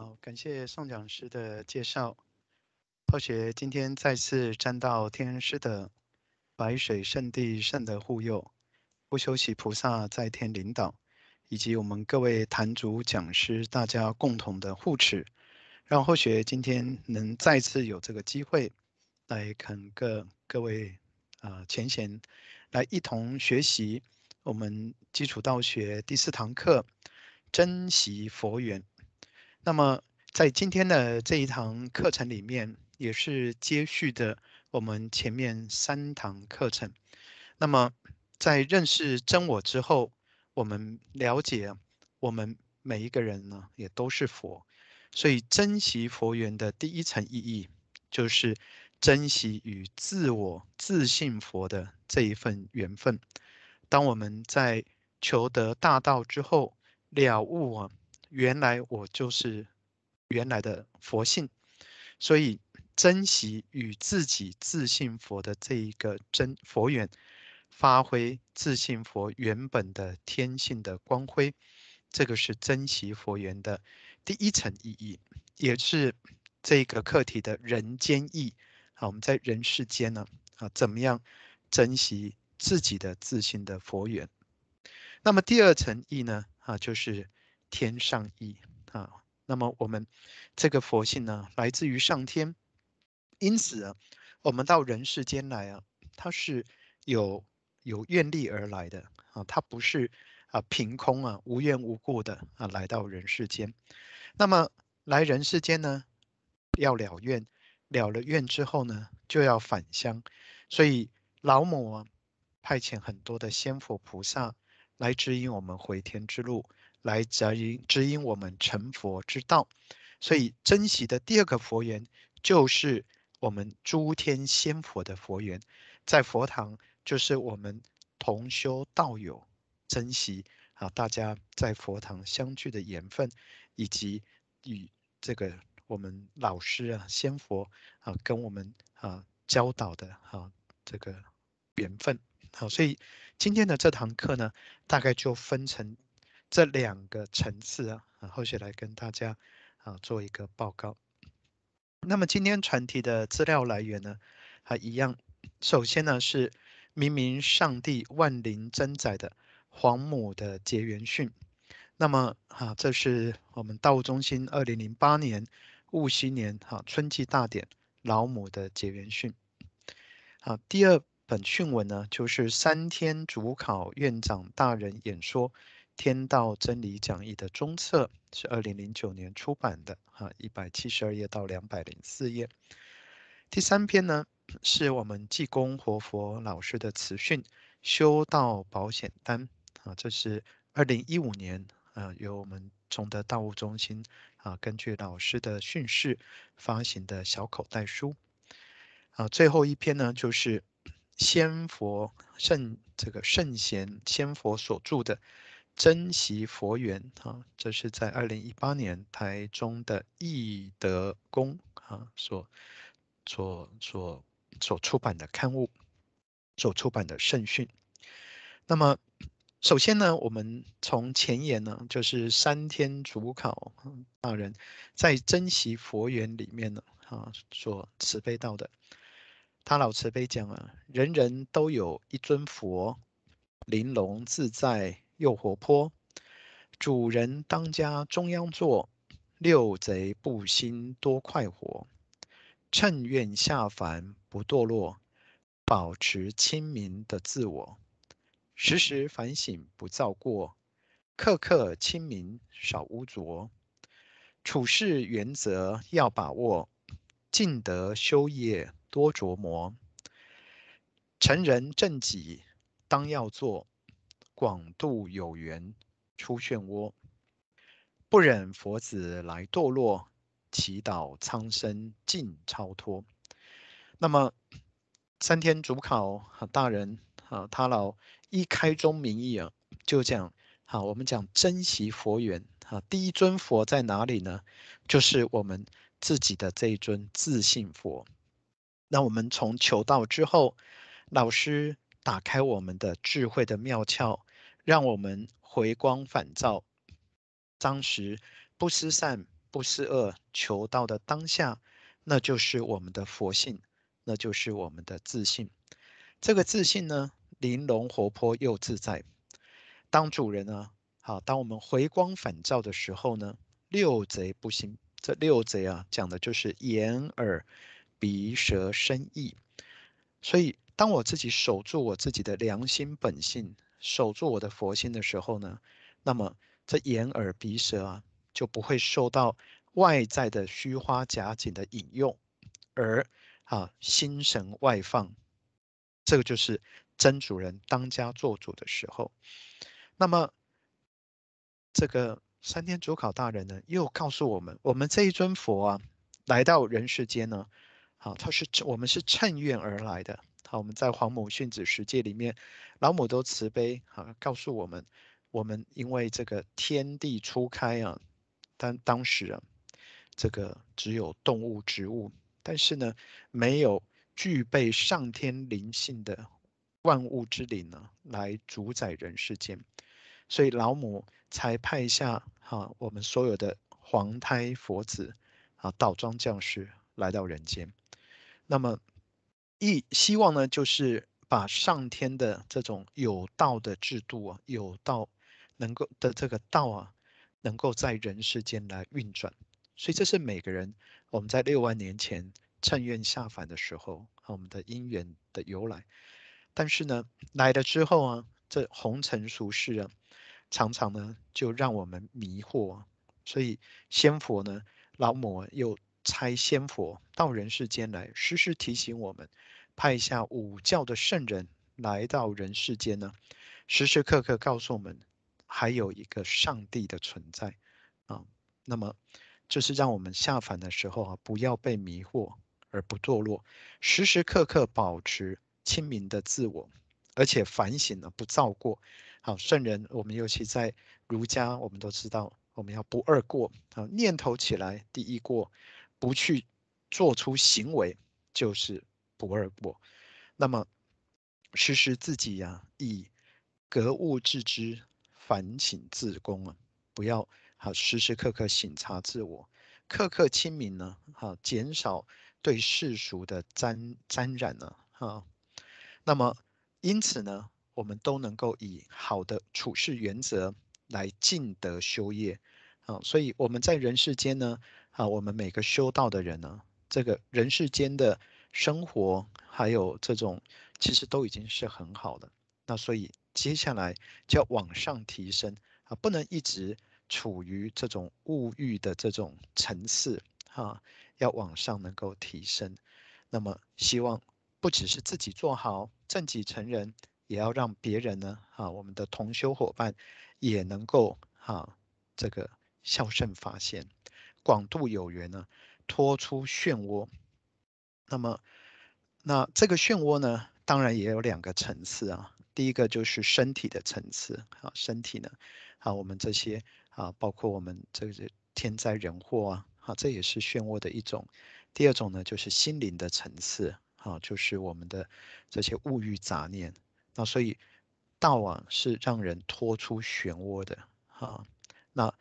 好，感谢宋讲师的介绍。后学今天再次沾到天师的白水圣地圣德护佑，不休息菩萨在天领导，以及我们各位坛主讲师大家共同的护持，让后学今天能再次有这个机会来跟各各位啊前贤来一同学习我们基础道学第四堂课，珍惜佛缘。那么在今天的这一堂课程里面，也是接续的我们前面三堂课程。那么在认识真我之后，我们了解我们每一个人呢，也都是佛。所以珍惜佛缘的第一层意义，就是珍惜与自我自信佛的这一份缘分。当我们在求得大道之后，了悟啊。原来我就是原来的佛性，所以珍惜与自己自信佛的这一个真佛缘，发挥自信佛原本的天性的光辉，这个是珍惜佛缘的第一层意义，也是这个课题的人间义。好，我们在人世间呢，啊，怎么样珍惜自己的自信的佛缘？那么第二层义呢，啊，就是。天上意啊，那么我们这个佛性呢，来自于上天，因此啊，我们到人世间来啊，它是有有愿力而来的啊，它不是啊凭空啊无缘无故的啊来到人世间。那么来人世间呢，要了愿，了了愿之后呢，就要返乡，所以老母啊派遣很多的仙佛菩萨来指引我们回天之路。来指引指引我们成佛之道，所以珍惜的第二个佛缘就是我们诸天仙佛的佛缘，在佛堂就是我们同修道友珍惜啊，大家在佛堂相聚的缘分，以及与这个我们老师啊仙佛啊跟我们啊教导的啊这个缘分。好，所以今天的这堂课呢，大概就分成。这两个层次啊，啊，后续来跟大家啊做一个报告。那么今天传题的资料来源呢，还一样。首先呢是明明上帝万灵真载的皇母的结缘训。那么啊，这是我们道务中心二零零八年戊戌年哈春季大典老母的结缘训。好，第二本训文呢，就是三天主考院长大人演说。天道真理讲义的中册是二零零九年出版的，哈，一百七十二页到两百零四页。第三篇呢，是我们济公活佛老师的慈训《修道保险单》，啊，这是二零一五年啊，由我们崇德道务中心啊，根据老师的训示发行的小口袋书。啊，最后一篇呢，就是仙佛圣这个圣贤仙佛所著的。珍惜佛缘啊，这是在二零一八年台中的义德宫啊所所所所出版的刊物，所出版的圣训。那么，首先呢，我们从前言呢，就是三天主考大人在珍惜佛缘里面呢啊所慈悲到的，他老慈悲讲啊，人人都有一尊佛，玲珑自在。又活泼，主人当家中央坐，六贼不兴多快活。趁愿下凡不堕落，保持清明的自我，时时反省不造过，刻刻清明少污浊。处事原则要把握，尽德修业多琢磨。成人正己当要做。广度有缘出漩涡，不忍佛子来堕落，祈祷苍生尽超脱。那么三天主考大人啊，他老一开宗明义啊，就讲啊，我们讲珍惜佛缘啊，第一尊佛在哪里呢？就是我们自己的这一尊自性佛。那我们从求道之后，老师打开我们的智慧的妙窍。让我们回光返照，当时不思善，不思恶，求道的当下，那就是我们的佛性，那就是我们的自信。这个自信呢，玲珑活泼又自在。当主人呢，好，当我们回光返照的时候呢，六贼不兴。这六贼啊，讲的就是眼耳鼻舌身意。所以，当我自己守住我自己的良心本性，守住我的佛心的时候呢，那么这眼耳鼻舌啊，就不会受到外在的虚花假景的引诱，而啊心神外放。这个就是真主人当家做主的时候。那么，这个三天主考大人呢，又告诉我们，我们这一尊佛啊，来到人世间呢，好，他是我们是乘愿而来的。好，我们在黄母训子十诫里面，老母都慈悲啊，告诉我们，我们因为这个天地初开啊，但当时啊，这个只有动物、植物，但是呢，没有。具备上天灵性的万物之灵呢，来主宰人世间，所以老母才派下哈我们所有的黄胎佛子啊，倒装降世来到人间。那么一希望呢，就是把上天的这种有道的制度啊，有道能够的这个道啊，能够在人世间来运转。所以这是每个人我们在六万年前。趁愿下凡的时候，我们的因缘的由来。但是呢，来了之后啊，这红尘俗世啊，常常呢就让我们迷惑。啊所以仙佛呢，老母又差仙佛到人世间来，时时提醒我们，派下五教的圣人来到人世间呢，时时刻刻告诉我们，还有一个上帝的存在啊。那么，就是让我们下凡的时候啊，不要被迷惑。而不堕落，时时刻刻保持清明的自我，而且反省了不造过。好，圣人，我们尤其在儒家，我们都知道，我们要不二过。啊，念头起来第一过，不去做出行为就是不二过。那么，时时自己呀、以格物致知，反省自宫啊，不要好时时刻刻省察自我，刻刻清明呢，好减少。对世俗的沾沾染呢，哈，那么因此呢，我们都能够以好的处事原则来尽德修业，啊，所以我们在人世间呢，啊，我们每个修道的人呢，这个人世间的生活还有这种，其实都已经是很好的。那所以接下来就要往上提升啊，不能一直处于这种物欲的这种层次，哈。要往上能够提升，那么希望不只是自己做好正己成人，也要让别人呢，哈，我们的同修伙伴也能够哈，这个孝顺发现，广度有缘呢，拖出漩涡。那么，那这个漩涡呢，当然也有两个层次啊。第一个就是身体的层次啊，身体呢，啊，我们这些啊，包括我们这个天灾人祸啊。好，这也是漩涡的一种。第二种呢，就是心灵的层次，啊，就是我们的这些物欲杂念。那所以道啊，是让人脱出漩涡的。啊，那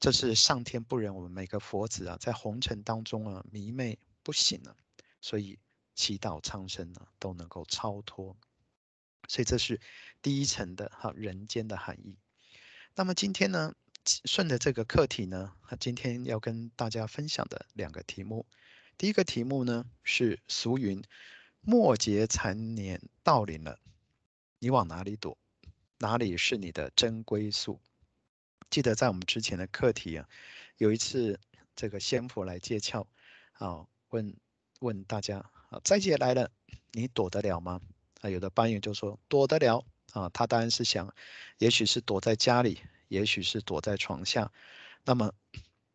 这是上天不忍我们每个佛子啊，在红尘当中啊迷昧不醒了，所以祈祷苍生呢都能够超脱。所以这是第一层的哈人间的含义。那么今天呢？顺着这个课题呢，今天要跟大家分享的两个题目，第一个题目呢是俗云“末劫残年到临了，你往哪里躲？哪里是你的真归宿？”记得在我们之前的课题啊，有一次这个仙佛来接轿，啊，问问大家啊，灾劫来了，你躲得了吗？啊，有的班友就说躲得了啊，他当然是想，也许是躲在家里。也许是躲在床下，那么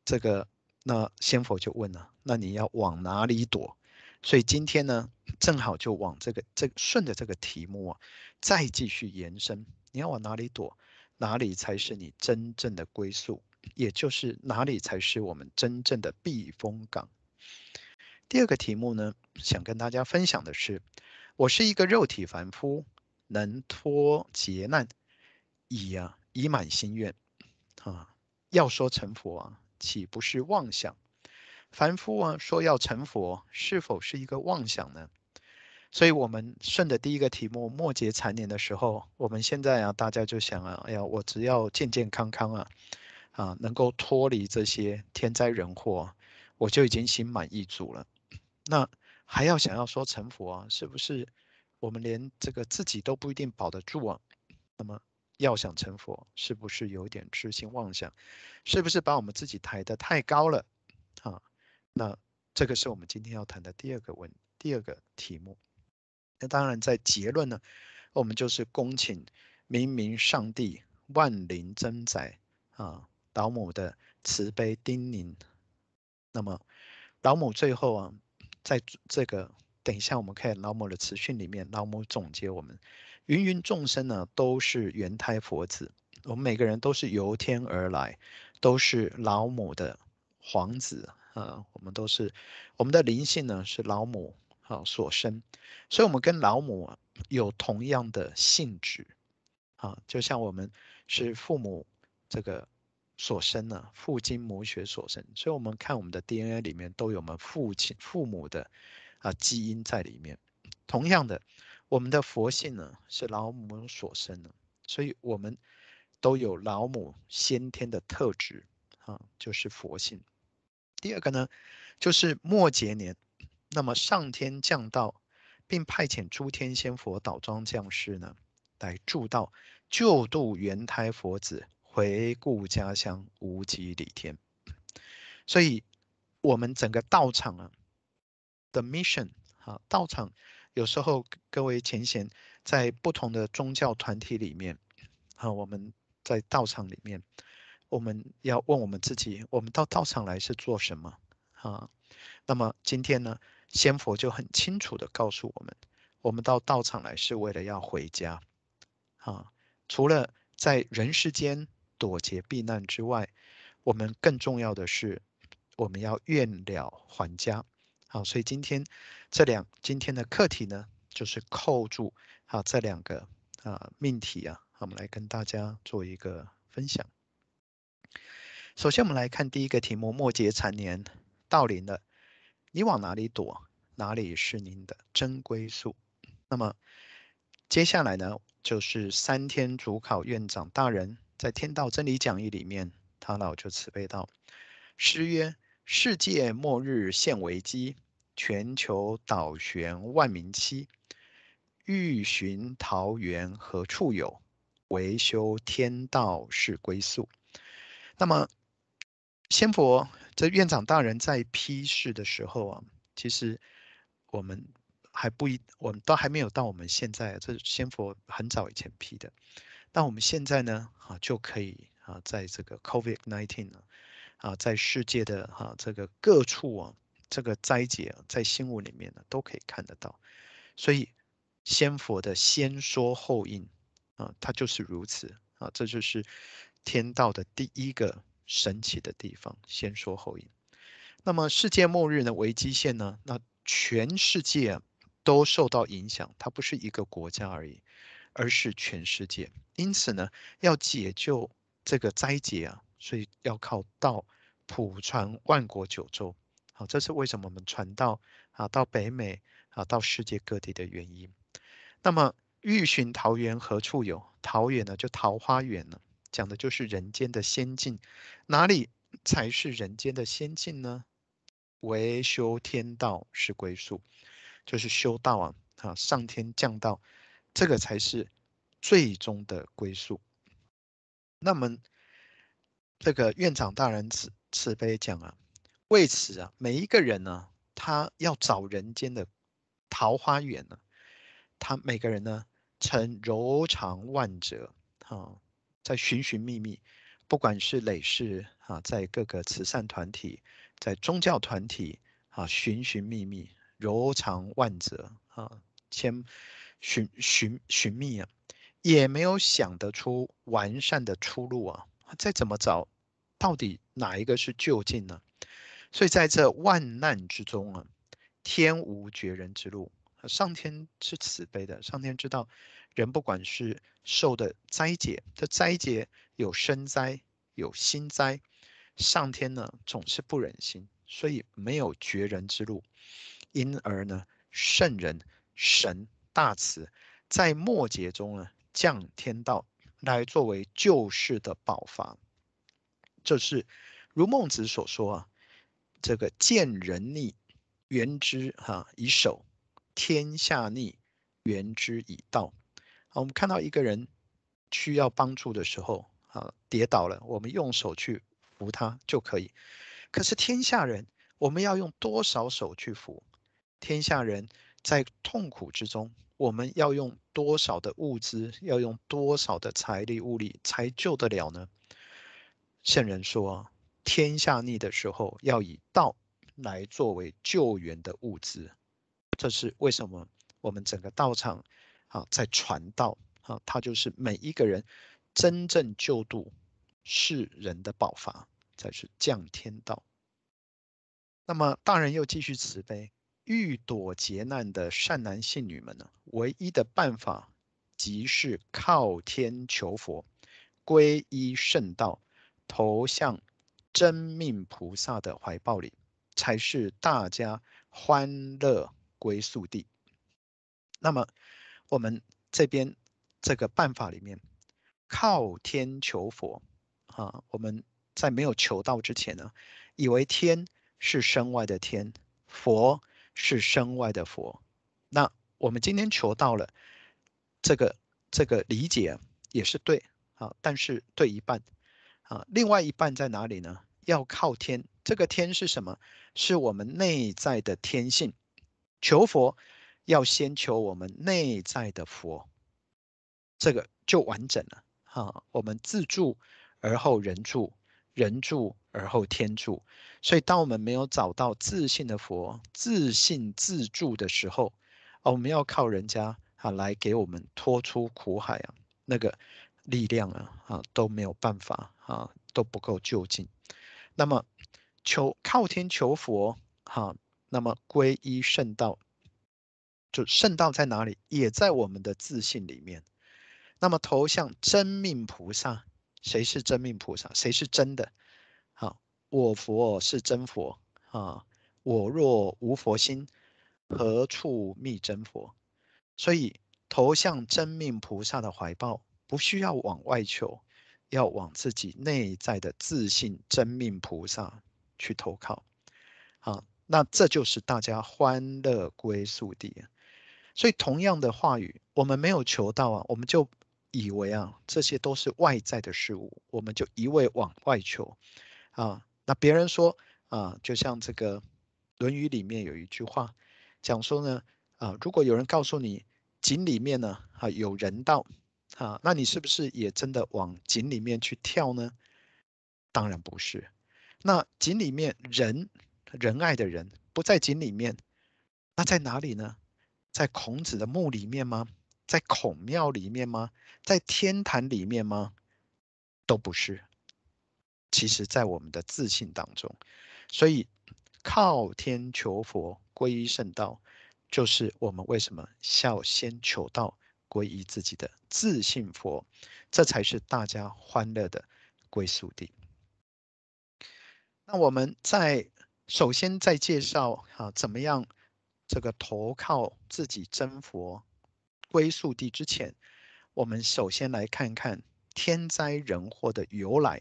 这个那仙佛就问了，那你要往哪里躲？所以今天呢，正好就往这个这顺着这个题目啊，再继续延伸，你要往哪里躲？哪里才是你真正的归宿？也就是哪里才是我们真正的避风港？第二个题目呢，想跟大家分享的是，我是一个肉体凡夫，能脱劫难，已啊。已满心愿，啊，要说成佛啊，岂不是妄想？凡夫啊，说要成佛，是否是一个妄想呢？所以，我们顺着第一个题目末劫残年的时候，我们现在啊，大家就想啊，哎呀，我只要健健康康啊，啊，能够脱离这些天灾人祸，我就已经心满意足了。那还要想要说成佛啊，是不是？我们连这个自己都不一定保得住啊。那么，要想成佛，是不是有点痴心妄想？是不是把我们自己抬得太高了？啊，那这个是我们今天要谈的第二个问，第二个题目。那当然，在结论呢，我们就是恭请明明上帝万灵增载啊，老母的慈悲叮咛。那么，老母最后啊，在这个等一下我们看老母的慈训里面，老母总结我们芸芸众生呢，都是缘胎佛子，我们每个人都是由天而来，都是老母的皇子啊，我们都是我们的灵性呢，是老母。好，所生，所以我们跟老母啊有同样的性质，啊，就像我们是父母这个所生呢，父精母血所生，所以我们看我们的 DNA 里面都有我们父亲、父母的啊基因在里面。同样的，我们的佛性呢是老母所生的，所以我们都有老母先天的特质，啊，就是佛性。第二个呢，就是末劫年。那么上天降道，并派遣诸天仙佛倒装降世呢，来助道救度缘胎佛子回故家乡无极里天。所以，我们整个道场啊的 mission 啊，道场有时候各位前贤在不同的宗教团体里面啊，我们在道场里面，我们要问我们自己：我们到道场来是做什么啊？那么今天呢？仙佛就很清楚地告诉我们，我们到道场来是为了要回家，啊，除了在人世间躲劫避难之外，我们更重要的是，我们要愿了还家，好，所以今天这两今天的课题呢，就是扣住啊这两个啊命题啊，我们来跟大家做一个分享。首先，我们来看第一个题目：末劫残年到临了。你往哪里躲？哪里是您的真归宿？那么接下来呢，就是三天主考院长大人在《天道真理讲义》里面，他老就慈悲道：“诗曰：世界末日现危机，全球倒悬万民期。欲寻桃源何处有？唯修天道是归宿。”那么仙佛。院长大人在批示的时候啊，其实我们还不一，我们都还没有到我们现在。这先佛很早以前批的，那我们现在呢啊就可以啊，在这个 COVID-19 呢啊，在世界的哈这个各处啊，这个灾劫在新闻里面呢都可以看得到。所以仙佛的先说后应啊，它就是如此啊，这就是天道的第一个。神奇的地方，先说后应。那么世界末日的危机线呢？那全世界都受到影响，它不是一个国家而已，而是全世界。因此呢，要解救这个灾劫啊，所以要靠道普传万国九州。好，这是为什么我们传道啊到北美啊到世界各地的原因。那么欲寻桃源何处有？桃源呢，就桃花源呢。讲的就是人间的仙境，哪里才是人间的仙境呢？唯修天道是归宿，就是修道啊，啊，上天降道，这个才是最终的归宿。那么，这个院长大人慈慈悲讲啊，为此啊，每一个人呢，他要找人间的桃花源呢，他每个人呢，曾柔肠万折，哈。在寻寻觅觅，不管是累世啊，在各个慈善团体，在宗教团体啊，寻寻觅觅，柔肠万折啊，千寻寻寻觅啊，也没有想得出完善的出路啊！再怎么找，到底哪一个是究竟呢？所以在这万难之中啊，天无绝人之路，上天是慈悲的，上天知道。人不管是受的灾劫，这灾劫有身灾，有心灾，上天呢总是不忍心，所以没有绝人之路，因而呢，圣人神大慈，在末节中呢降天道来作为救世的宝法。这是如孟子所说啊，这个见人逆，原之哈以守；天下逆，原之以道。我们看到一个人需要帮助的时候，啊，跌倒了，我们用手去扶他就可以。可是天下人，我们要用多少手去扶？天下人在痛苦之中，我们要用多少的物资，要用多少的财力物力才救得了呢？圣人说：“天下逆的时候，要以道来作为救援的物资。”这是为什么？我们整个道场啊，在传道啊，它就是每一个人真正救度世人的爆发，才是降天道。那么大人又继续慈悲，欲躲劫难的善男信女们呢，唯一的办法即是靠天求佛，皈依圣道。投向真命菩萨的怀抱里，才是大家欢乐归宿地。那么，我们这边这个办法里面，靠天求佛啊，我们在没有求道之前呢，以为天是身外的天，佛是身外的佛。那我们今天求到了，这个这个理解也是对啊，但是对一半。啊，另外一半在哪里呢？要靠天，这个天是什么？是我们内在的天性。求佛要先求我们内在的佛，这个就完整了。哈，我们自助而后人助，人助而后天助。所以，当我们没有找到自信的佛，自信自助的时候，我们要靠人家啊来给我们拖出苦海啊，那个。力量啊，啊都没有办法啊，都不够就近。那么求靠天求佛，哈，那么皈依圣道，就圣道在哪里？也在我们的自信里面。那么投向真命菩萨，谁是真命菩萨？谁是真的？好，我佛是真佛啊，我若无佛心，何处觅真佛？所以投向真命菩萨的怀抱。不需要往外求，要往自己内在的自信真命菩萨去投靠。好，那这就是大家欢乐归宿地。所以同样的话语，我们没有求到啊，我们就以为啊，这些都是外在的事物，我们就一味往外求啊。那别人说啊，就像这个《论语》里面有一句话讲说呢，啊，如果有人告诉你井里面呢啊有人道。啊，那你是不是也真的往井里面去跳呢？当然不是。那井里面人仁爱的人不在井里面，那在哪里呢？在孔子的墓里面吗？在孔庙里面吗？在天坛里面吗？都不是。其实，在我们的自信当中。所以，靠天求佛，皈依圣道，就是我们为什么孝先求道。皈依自己的自信佛，这才是大家欢乐的归宿地。那我们在首先在介绍啊，怎么样这个投靠自己真佛归宿地之前，我们首先来看看天灾人祸的由来。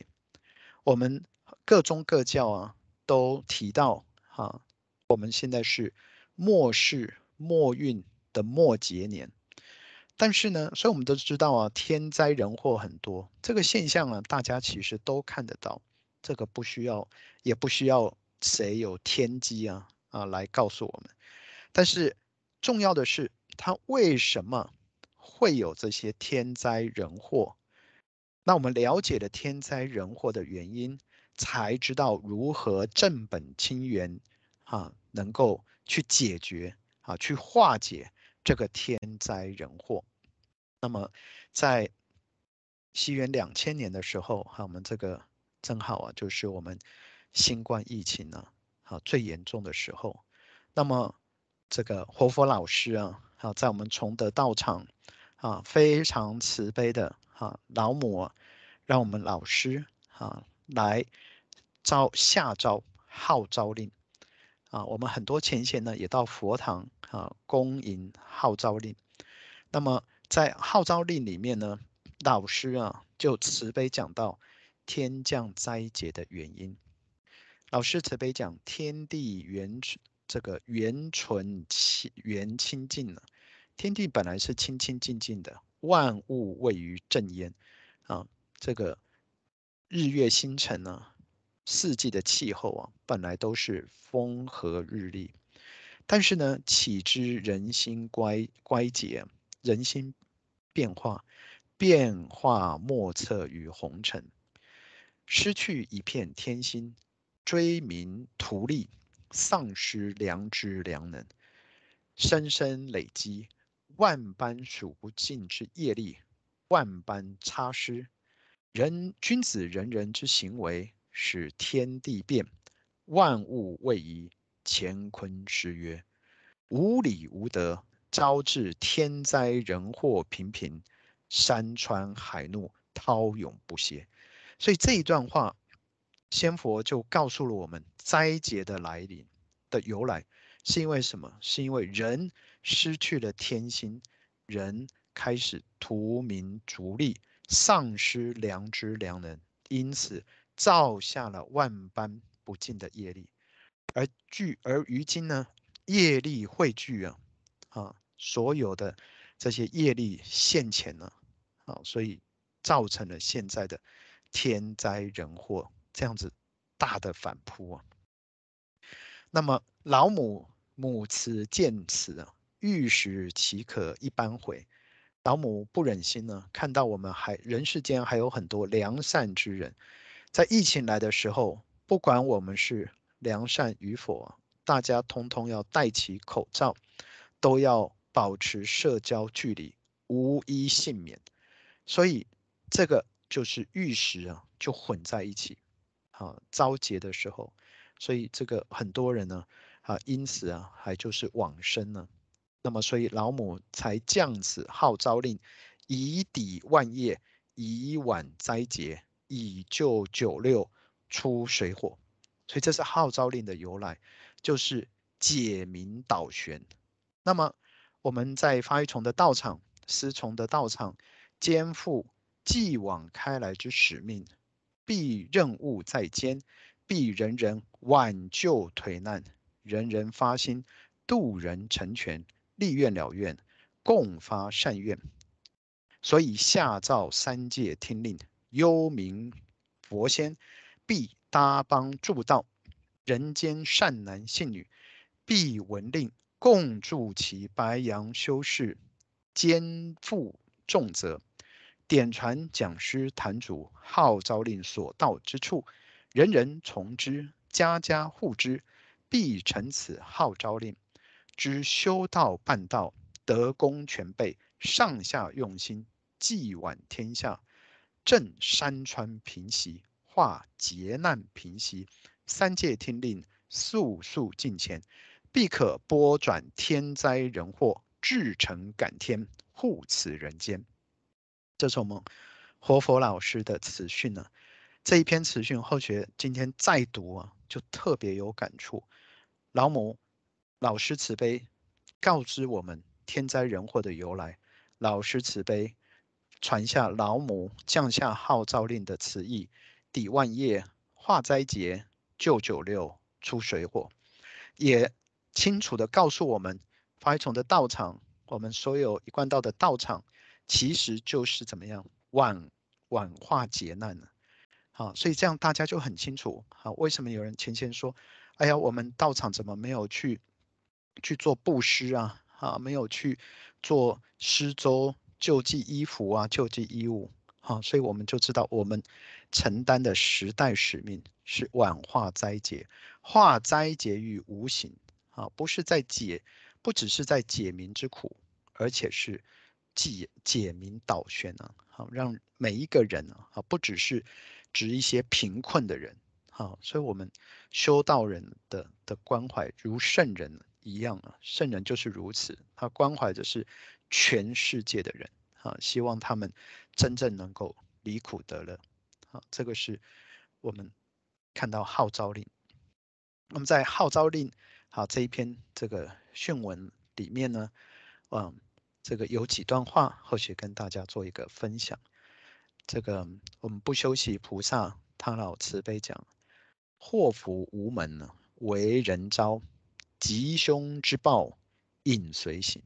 我们各宗各教啊都提到哈，我们现在是末世末运的末劫年。但是呢，所以我们都知道啊，天灾人祸很多，这个现象啊，大家其实都看得到，这个不需要，也不需要谁有天机啊啊来告诉我们。但是重要的是，它为什么会有这些天灾人祸？那我们了解了天灾人祸的原因，才知道如何正本清源啊，能够去解决啊，去化解。这个天灾人祸，那么在西元两千年的时候，哈，我们这个正好啊，就是我们新冠疫情呢，啊，最严重的时候。那么这个活佛老师啊，啊，在我们崇德道场啊，非常慈悲的哈老母，让我们老师啊来召下诏号召令啊，我们很多前贤呢也到佛堂啊恭迎号召令。那么在号召令里面呢，老师啊就慈悲讲到天降灾劫的原因。老师慈悲讲天地原这个原纯清原清净呢，天地本来是清清净净的，万物位于正焉啊，这个日月星辰呢。四季的气候啊，本来都是风和日丽，但是呢，岂知人心乖乖节，人心变化，变化莫测于红尘，失去一片天心，追名图利，丧失良知良能，生生累积万般数不尽之业力，万般差失，人君子人人之行为。使天地变，万物位移，乾坤失约，无礼无德，招致天灾人祸频频，山川海怒，涛涌不歇。所以这一段话，仙佛就告诉了我们灾劫的来临的由来，是因为什么？是因为人失去了天心，人开始图名逐利，丧失良知良能，因此。造下了万般不尽的业力，而聚而于今呢，业力汇聚啊，啊，所有的这些业力现前呢，啊，所以造成了现在的天灾人祸这样子大的反扑啊。那么老母母慈见此啊，欲使岂可一般悔。老母不忍心呢，看到我们还人世间还有很多良善之人。在疫情来的时候，不管我们是良善与否，大家通通要戴起口罩，都要保持社交距离，无一幸免。所以这个就是玉石啊，就混在一起，啊，遭劫的时候，所以这个很多人呢，啊，因此啊，还就是往生了。那么，所以老母才降此号召令，以抵万业，以挽灾劫。以救九六出水火，所以这是号召令的由来，就是解民导玄。那么我们在发一重的道场、思从的道场，肩负继往开来之使命，必任务在肩，必人人挽救颓难，人人发心度人成全，立愿了愿，共发善愿。所以下诏三界听令。幽冥佛仙必搭帮助道，人间善男信女必闻令，共助其白羊修士，肩负重责，点传讲师坛主号召令所到之处，人人从之，家家护之，必成此号召令，知修道办道，德功全备，上下用心，济挽天下。震山川平息，化劫难平息，三界听令，速速进前，必可拨转天灾人祸，至诚感天，护此人间。这是我们活佛老师的词训呢。这一篇词训，后学今天再读啊，就特别有感触。老母老师慈悲，告知我们天灾人祸的由来。老师慈悲。传下老母降下号召令的词意，抵万业，化灾劫，救九六，出水火，也清楚地告诉我们，发一重的道场，我们所有一贯道的道场，其实就是怎么样挽挽化劫难呢？好，所以这样大家就很清楚。好，为什么有人前前说，哎呀，我们道场怎么没有去去做布施啊？啊，没有去做施粥。救济衣服啊，救济衣物，好，所以我们就知道我们承担的时代使命是挽化灾劫，化灾劫于无形，啊，不是在解，不只是在解民之苦，而且是解解民导玄啊，好，让每一个人啊，不只是指一些贫困的人，好，所以我们修道人的的关怀如圣人一样啊，圣人就是如此，他关怀的是。全世界的人啊，希望他们真正能够离苦得乐，啊，这个是我们看到号召令。那么在号召令好这一篇这个训文里面呢，嗯，这个有几段话，或许跟大家做一个分享。这个我们不修习菩萨，他老慈悲讲，祸福无门呢，为人招，吉凶之报应随行。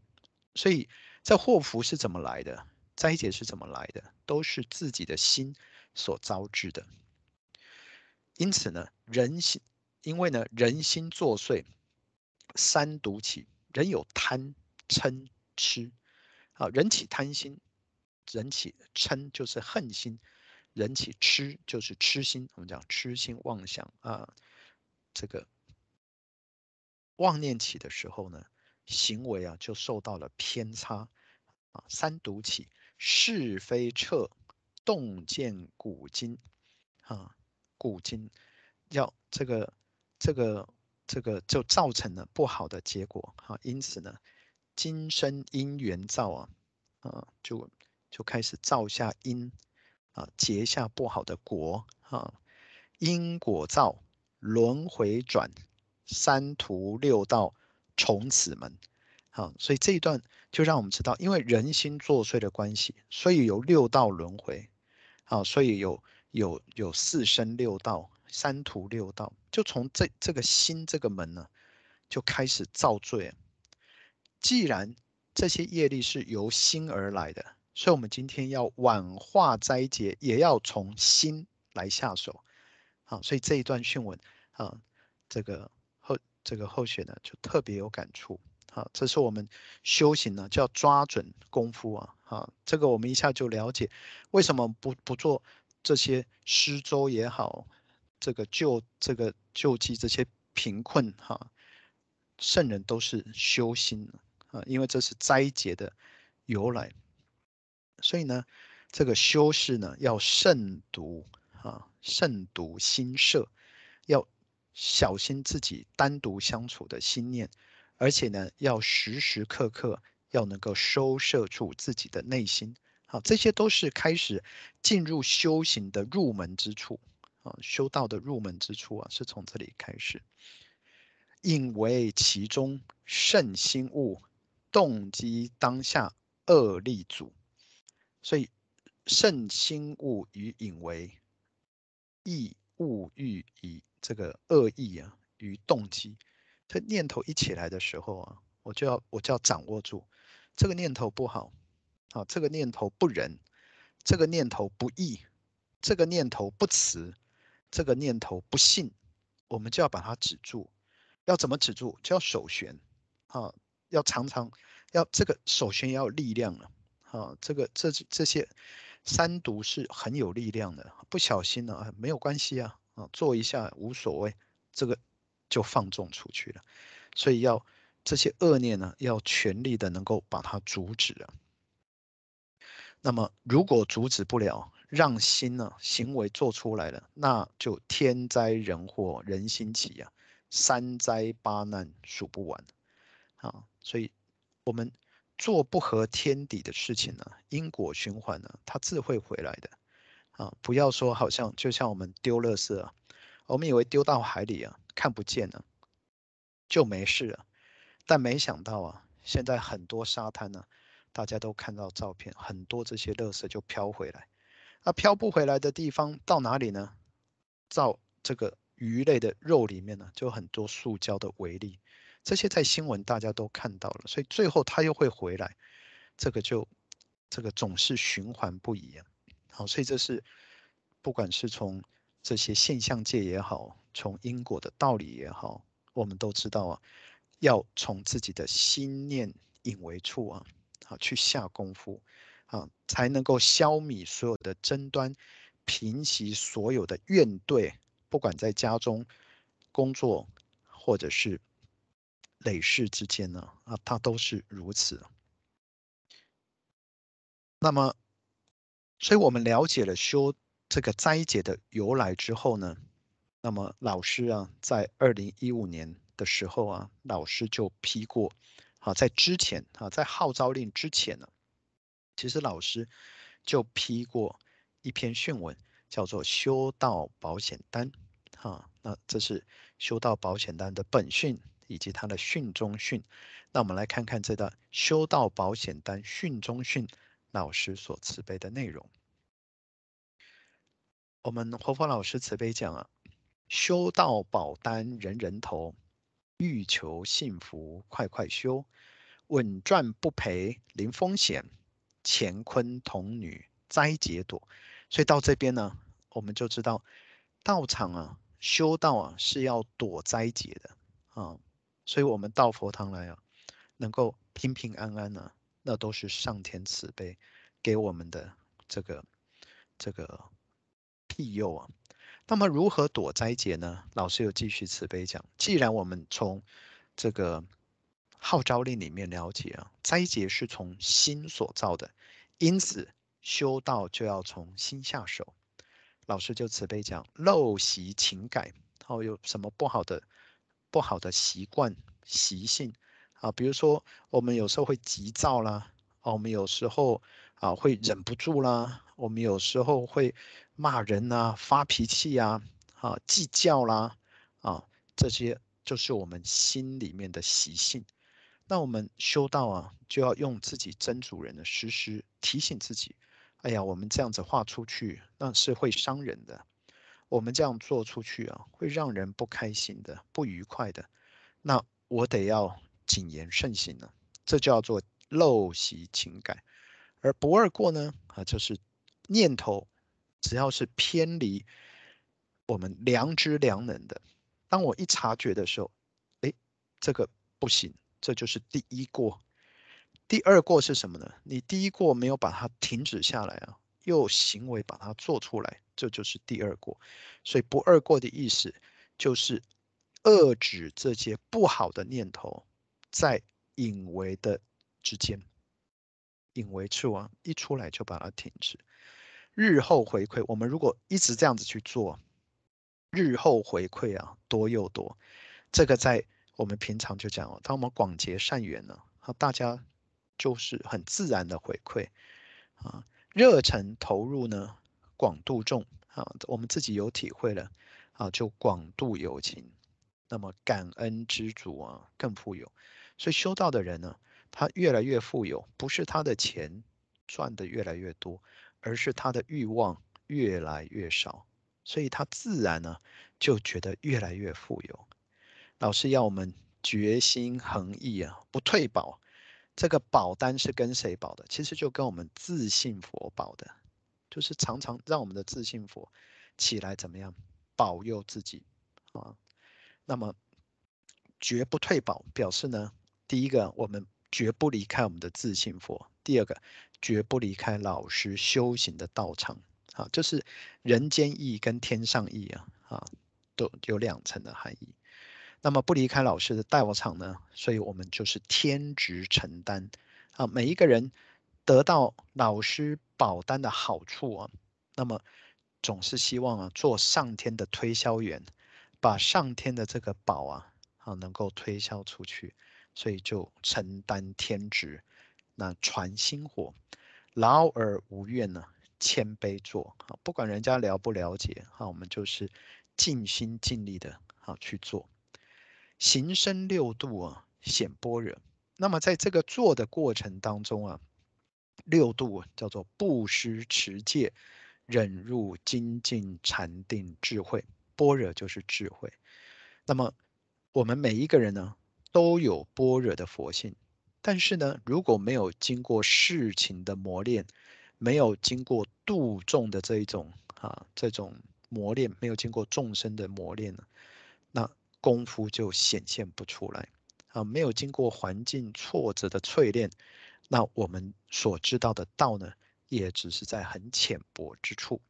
所以这祸福是怎么来的？灾劫是怎么来的？都是自己的心所招致的。因此呢，人心，因为呢，人心作祟，三毒起，人有贪、嗔、痴。啊，人起贪心。人起嗔就是恨心，人起痴就是痴心。我们讲痴心妄想啊，这个妄念起的时候呢，行为啊就受到了偏差啊。三毒起，是非彻，洞见古今啊，古今要这个这个这个就造成了不好的结果啊。因此呢，今生因缘造啊啊就。就开始造下因啊，结下不好的果啊，因果造，轮回转，三途六道从此门。好，所以这一段就让我们知道，因为人心作祟的关系，所以有六道轮回。好，所以有有有四生六道，三途六道，就从这这个心这个门呢，就开始造罪。既然这些业力是由心而来的。所以，我们今天要挽化灾劫，也要从心来下手。好，所以这一段训文啊，这个后这个后学呢，就特别有感触。好，这是我们修行呢，就要抓准功夫啊。好，这个我们一下就了解，为什么不不做这些施粥也好，这个救这个救济这些贫困哈，圣人都是修心因为这是灾劫的由来。所以呢，这个修士呢，要慎独啊，慎独心摄，要小心自己单独相处的心念，而且呢，要时时刻刻要能够收摄住自己的内心。好，这些都是开始进入修行的入门之处啊，修道的入门之处啊，是从这里开始。应为其中慎心物，动机当下恶力阻。所以，慎心物与引为，意物欲以这个恶意啊与动机，这念头一起来的时候啊，我就要我就要掌握住，这个念头不好，啊，这个念头不仁，这个念头不义，这个念头不慈，这个念头不信，我们就要把它止住。要怎么止住？就要守玄，啊，要常常要这个首先要力量了。啊，这个这这些三毒是很有力量的，不小心呢，没有关系啊，啊，做一下无所谓，这个就放纵出去了，所以要这些恶念呢，要全力的能够把它阻止啊。那么如果阻止不了，让心呢行为做出来了，那就天灾人祸人心起啊，三灾八难数不完啊，所以我们。做不合天理的事情呢，因果循环呢，它自会回来的，啊，不要说好像就像我们丢垃圾啊，我们以为丢到海里啊，看不见了，就没事了，但没想到啊，现在很多沙滩呢，大家都看到照片，很多这些垃圾就飘回来，那飘不回来的地方到哪里呢？到这个鱼类的肉里面呢，就很多塑胶的微粒。这些在新闻大家都看到了，所以最后他又会回来，这个就这个总是循环不已啊。好，所以这是不管是从这些现象界也好，从因果的道理也好，我们都知道啊，要从自己的心念引为处啊，好去下功夫啊，才能够消弭所有的争端，平息所有的怨怼，不管在家中工作或者是。累世之间呢，啊，它都是如此。那么，所以我们了解了修这个灾劫的由来之后呢，那么老师啊，在二零一五年的时候啊，老师就批过，啊，在之前啊，在号召令之前呢，其实老师就批过一篇训文，叫做《修道保险单》。哈，那这是修道保险单的本训以及它的训中训。那我们来看看这段修道保险单训中训老师所慈悲的内容。我们活佛老师慈悲讲啊，修道保单人人投，欲求幸福快快修，稳赚不赔零风险，乾坤童女灾劫躲。所以到这边呢，我们就知道道场啊，修道啊是要躲灾劫的啊。所以我们到佛堂来啊，能够平平安安呢，那都是上天慈悲给我们的这个这个庇佑啊。那么如何躲灾劫呢？老师又继续慈悲讲，既然我们从这个号召令里面了解啊，灾劫是从心所造的，因此。修道就要从心下手，老师就慈悲讲，陋习情改，哦，有什么不好的不好的习惯习性啊？比如说我们有时候会急躁啦，啊，我们有时候啊会忍不住啦，我们有时候会骂人、啊、发脾气啊、啊计较啦，啊，这些就是我们心里面的习性。那我们修道啊，就要用自己真主人的时时提醒自己。哎呀，我们这样子画出去，那是会伤人的。我们这样做出去啊，会让人不开心的、不愉快的。那我得要谨言慎行了，这叫做陋习情改。而不二过呢，啊，就是念头只要是偏离我们良知良能的，当我一察觉的时候，哎，这个不行，这就是第一过。第二过是什么呢？你第一过没有把它停止下来啊，又行为把它做出来，这就是第二过。所以不二过的意思就是遏止这些不好的念头在隐微的之间，隐微处啊，一出来就把它停止。日后回馈，我们如果一直这样子去做，日后回馈啊多又多。这个在我们平常就讲哦，当我们广结善缘呢，大家。就是很自然的回馈啊，热忱投入呢，广度众啊，我们自己有体会了啊，就广度有情，那么感恩知足啊，更富有。所以修道的人呢，他越来越富有，不是他的钱赚得越来越多，而是他的欲望越来越少，所以他自然呢就觉得越来越富有。老师要我们决心恒毅啊，不退保。这个保单是跟谁保的？其实就跟我们自信佛保的，就是常常让我们的自信佛起来怎么样保佑自己啊？那么绝不退保，表示呢，第一个我们绝不离开我们的自信佛；第二个绝不离开老师修行的道场啊，就是人间义跟天上义啊啊，都有两层的含义。那么不离开老师的道场呢，所以我们就是天职承担啊。每一个人得到老师保单的好处啊，那么总是希望啊做上天的推销员，把上天的这个宝啊啊能够推销出去，所以就承担天职，那传心火，劳而无怨呢，谦卑做啊，不管人家了不了解啊，我们就是尽心尽力的啊去做。行深六度啊，显般若。那么在这个做的过程当中啊，六度叫做布施、持戒、忍辱、精进、禅定、智慧。般若就是智慧。那么我们每一个人呢，都有般若的佛性，但是呢，如果没有经过事情的磨练，没有经过度众的这一种啊这种磨练，没有经过众生的磨练呢，那。功夫就显现不出来啊！没有经过环境挫折的淬炼，那我们所知道的道呢，也只是在很浅薄之处。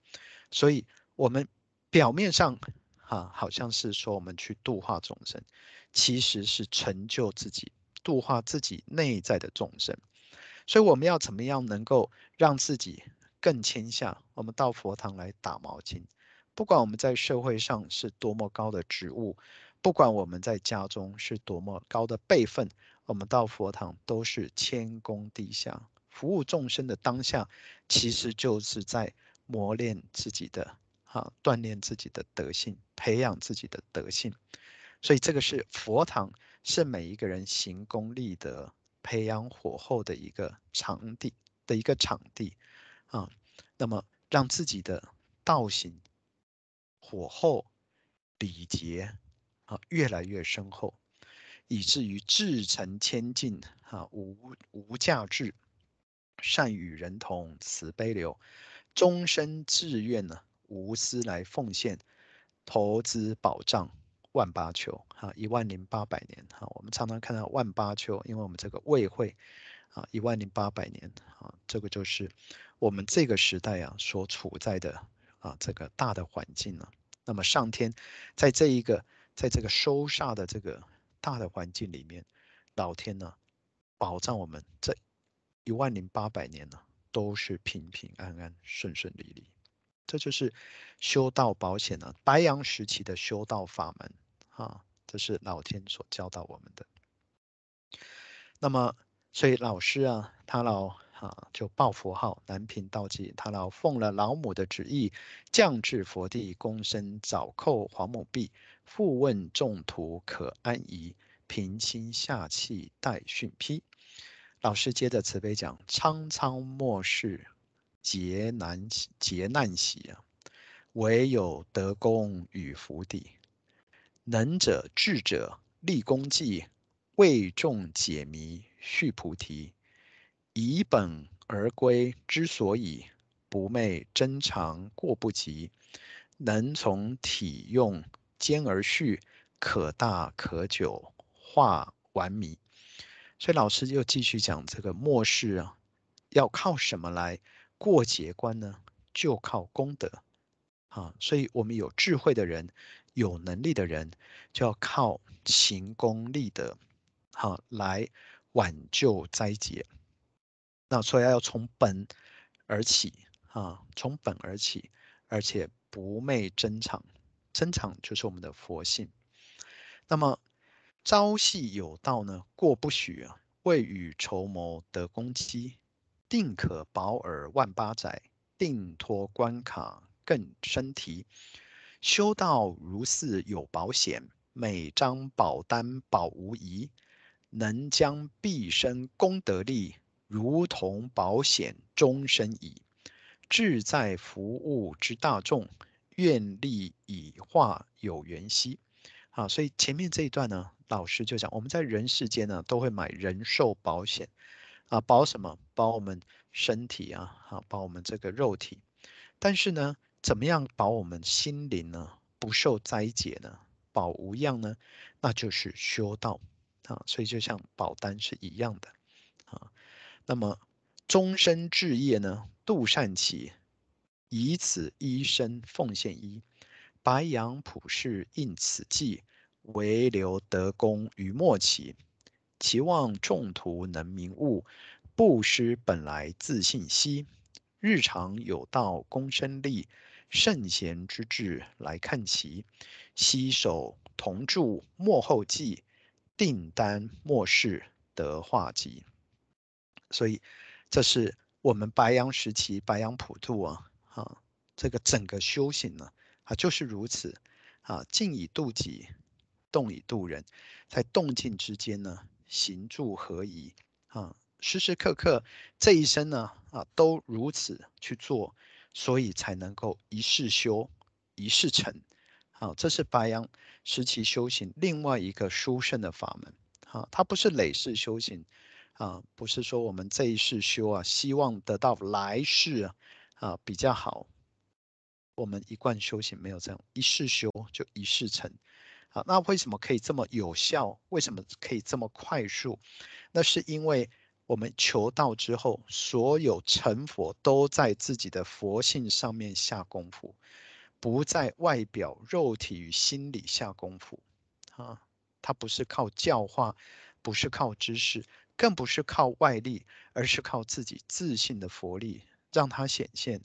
所以，我们表面上啊，好像是说我们去度化众生，其实是成就自己，度化自己内在的众生。所以，我们要怎么样能够让自己更谦下？我们到佛堂来打毛巾，不管我们在社会上是多么高的职务。不管我们在家中是多么高的辈分，我们到佛堂都是谦恭地下服务众生的当下，其实就是在磨练自己的啊，锻炼自己的德性，培养自己的德性。所以这个是佛堂，是每一个人行功立德、培养火候的一个场地的一个场地啊。那么让自己的道行、火候、礼节啊越来越深厚，以至于至诚谦敬啊，无无价智，善与人同，慈悲流，终身志愿呢，无私来奉献，投资保障。万八秋，啊，一万零八百年，哈，我们常常看到万八秋，因为我们这个位会，啊，一万零八百年，啊，这个就是我们这个时代啊所处在的啊这个大的环境了。那么上天在这一个在这个收煞的这个大的环境里面，老天呢保障我们这一万零八百年呢都是平平安安、顺顺利利。这就是修道保险呢，白阳时期的修道法门。啊，这是老天所教导我们的。那么，所以老师啊，他老啊就报佛号南屏道济，他老奉了老母的旨意，降至佛地，躬身早叩黄母壁，复问众徒可安宜，平心下气待训批。老师接着慈悲讲：苍苍末世劫难劫难喜啊，唯有德功与福地。能者智者立功绩，为众解迷续菩提，以本而归之所以，不昧真常过不及。能从体用兼而续，可大可久化完迷。所以老师又继续讲这个末世啊，要靠什么来过劫关呢？就靠功德啊！所以我们有智慧的人。有能力的人就要靠行功立德，好来挽救灾劫。那所以要从本而起，啊，从本而起，而且不昧真常，真常就是我们的佛性。那么朝夕有道呢，过不许啊，未雨绸缪得功绩，定可保尔万八载，定脱关卡更升提。修道如似有保险，每张保单保无疑，能将毕生功德力，如同保险终身矣。志在服务之大众，愿力以化有缘兮。啊，所以前面这一段呢，老师就讲，我们在人世间呢，都会买人寿保险，啊，保什么？保我们身体啊，啊，保我们这个肉体，但是呢，怎么样保我们心灵呢？不受灾劫呢？保无恙呢？那就是修道啊！所以就像保单是一样的啊。那么终身置业呢？度善起，以此一生奉献一，白羊普世应此际，唯留德功于末期。其望众徒能明悟，不失本来自信兮。日常有道功身立。圣贤之志来看齐，携手同住莫后继，定担末世得化机。所以，这是我们白羊时期白羊普渡啊，啊，这个整个修行呢，啊，就是如此啊，静以度己，动以度人，在动静之间呢，行住合一啊，时时刻刻这一生呢，啊，都如此去做。所以才能够一世修，一世成，好，这是白羊时期修行另外一个殊胜的法门，啊，它不是累世修行，啊，不是说我们这一世修啊，希望得到来世啊，啊比较好。我们一贯修行没有这样，一世修就一世成，好，那为什么可以这么有效？为什么可以这么快速？那是因为。我们求道之后，所有成佛都在自己的佛性上面下功夫，不在外表肉体与心理下功夫，啊，它不是靠教化，不是靠知识，更不是靠外力，而是靠自己自信的佛力，让他显现，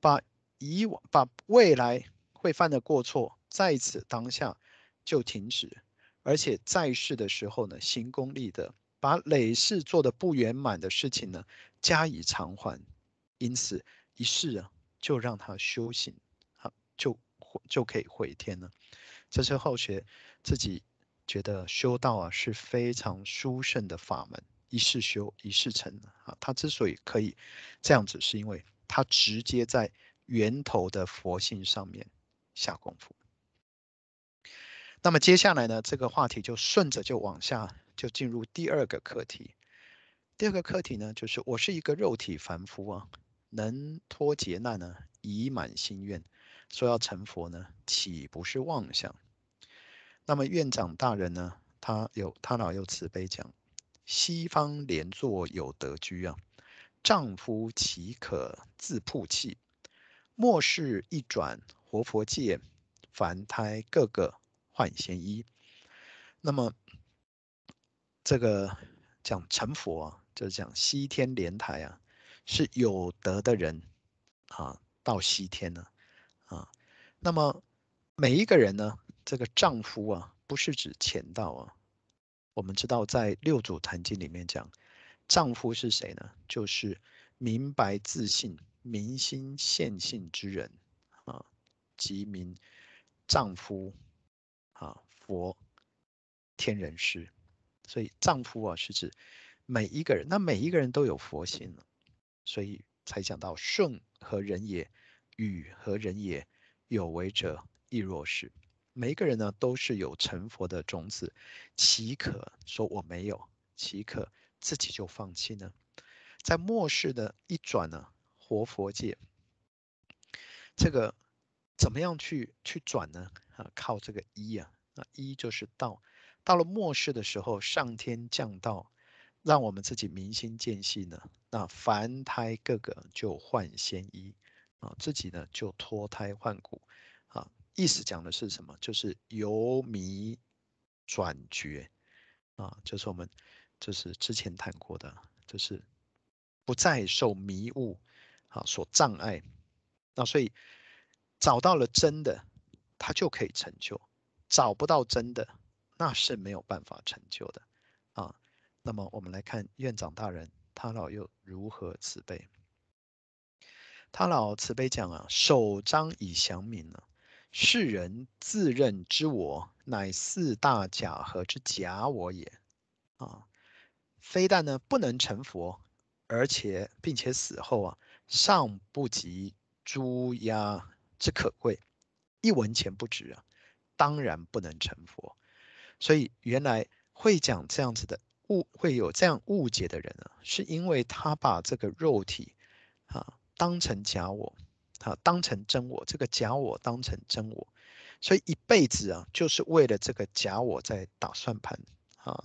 把以往、把未来会犯的过错，在此当下就停止，而且在世的时候呢，行功立德。把累世做的不圆满的事情呢，加以偿还，因此一世啊，就让他修行，啊，就就可以回天了。这是后学自己觉得修道啊是非常殊胜的法门，一世修一世成啊。他之所以可以这样子，是因为他直接在源头的佛性上面下功夫。那么接下来呢，这个话题就顺着就往下，就进入第二个课题。第二个课题呢，就是我是一个肉体凡夫啊，能脱劫难呢，已满心愿，说要成佛呢，岂不是妄想？那么院长大人呢，他有他老有慈悲讲，西方莲座有德居啊，丈夫岂可自曝弃？末世一转活佛界，凡胎个个。换仙衣，那么这个讲成佛啊，就是讲西天莲台啊，是有德的人啊，到西天了啊。那么每一个人呢，这个丈夫啊，不是指前道啊。我们知道在六祖坛经里面讲，丈夫是谁呢？就是明白自信、明心见性之人啊，即名丈夫。啊，佛天人师，所以丈夫啊是指每一个人，那每一个人都有佛性，所以才讲到顺何人也，与何人也，有为者亦若是。每一个人呢都是有成佛的种子，岂可说我没有？岂可自己就放弃呢？在末世的一转呢，活佛界，这个怎么样去去转呢？啊，靠这个一啊，那一就是道。到了末世的时候，上天降道，让我们自己明心见性呢。那凡胎个个就换仙衣啊，自己呢就脱胎换骨。意思讲的是什么？就是由迷转觉啊，就是我们就是之前谈过的，就是不再受迷雾啊所障碍。那所以找到了真的。他就可以成就，找不到真的，那是没有办法成就的啊。那么我们来看院长大人，他老又如何慈悲？他老慈悲讲啊，首章已详明了，世人自认之我，乃四大假合之假我也啊。非但呢不能成佛，而且并且死后啊，尚不及猪鸭之可贵。一文钱不值啊，当然不能成佛。所以原来会讲这样子的误，会有这样误解的人啊，是因为他把这个肉体啊当成假我，啊当成真我，这个假我当成真我，所以一辈子啊就是为了这个假我在打算盘啊，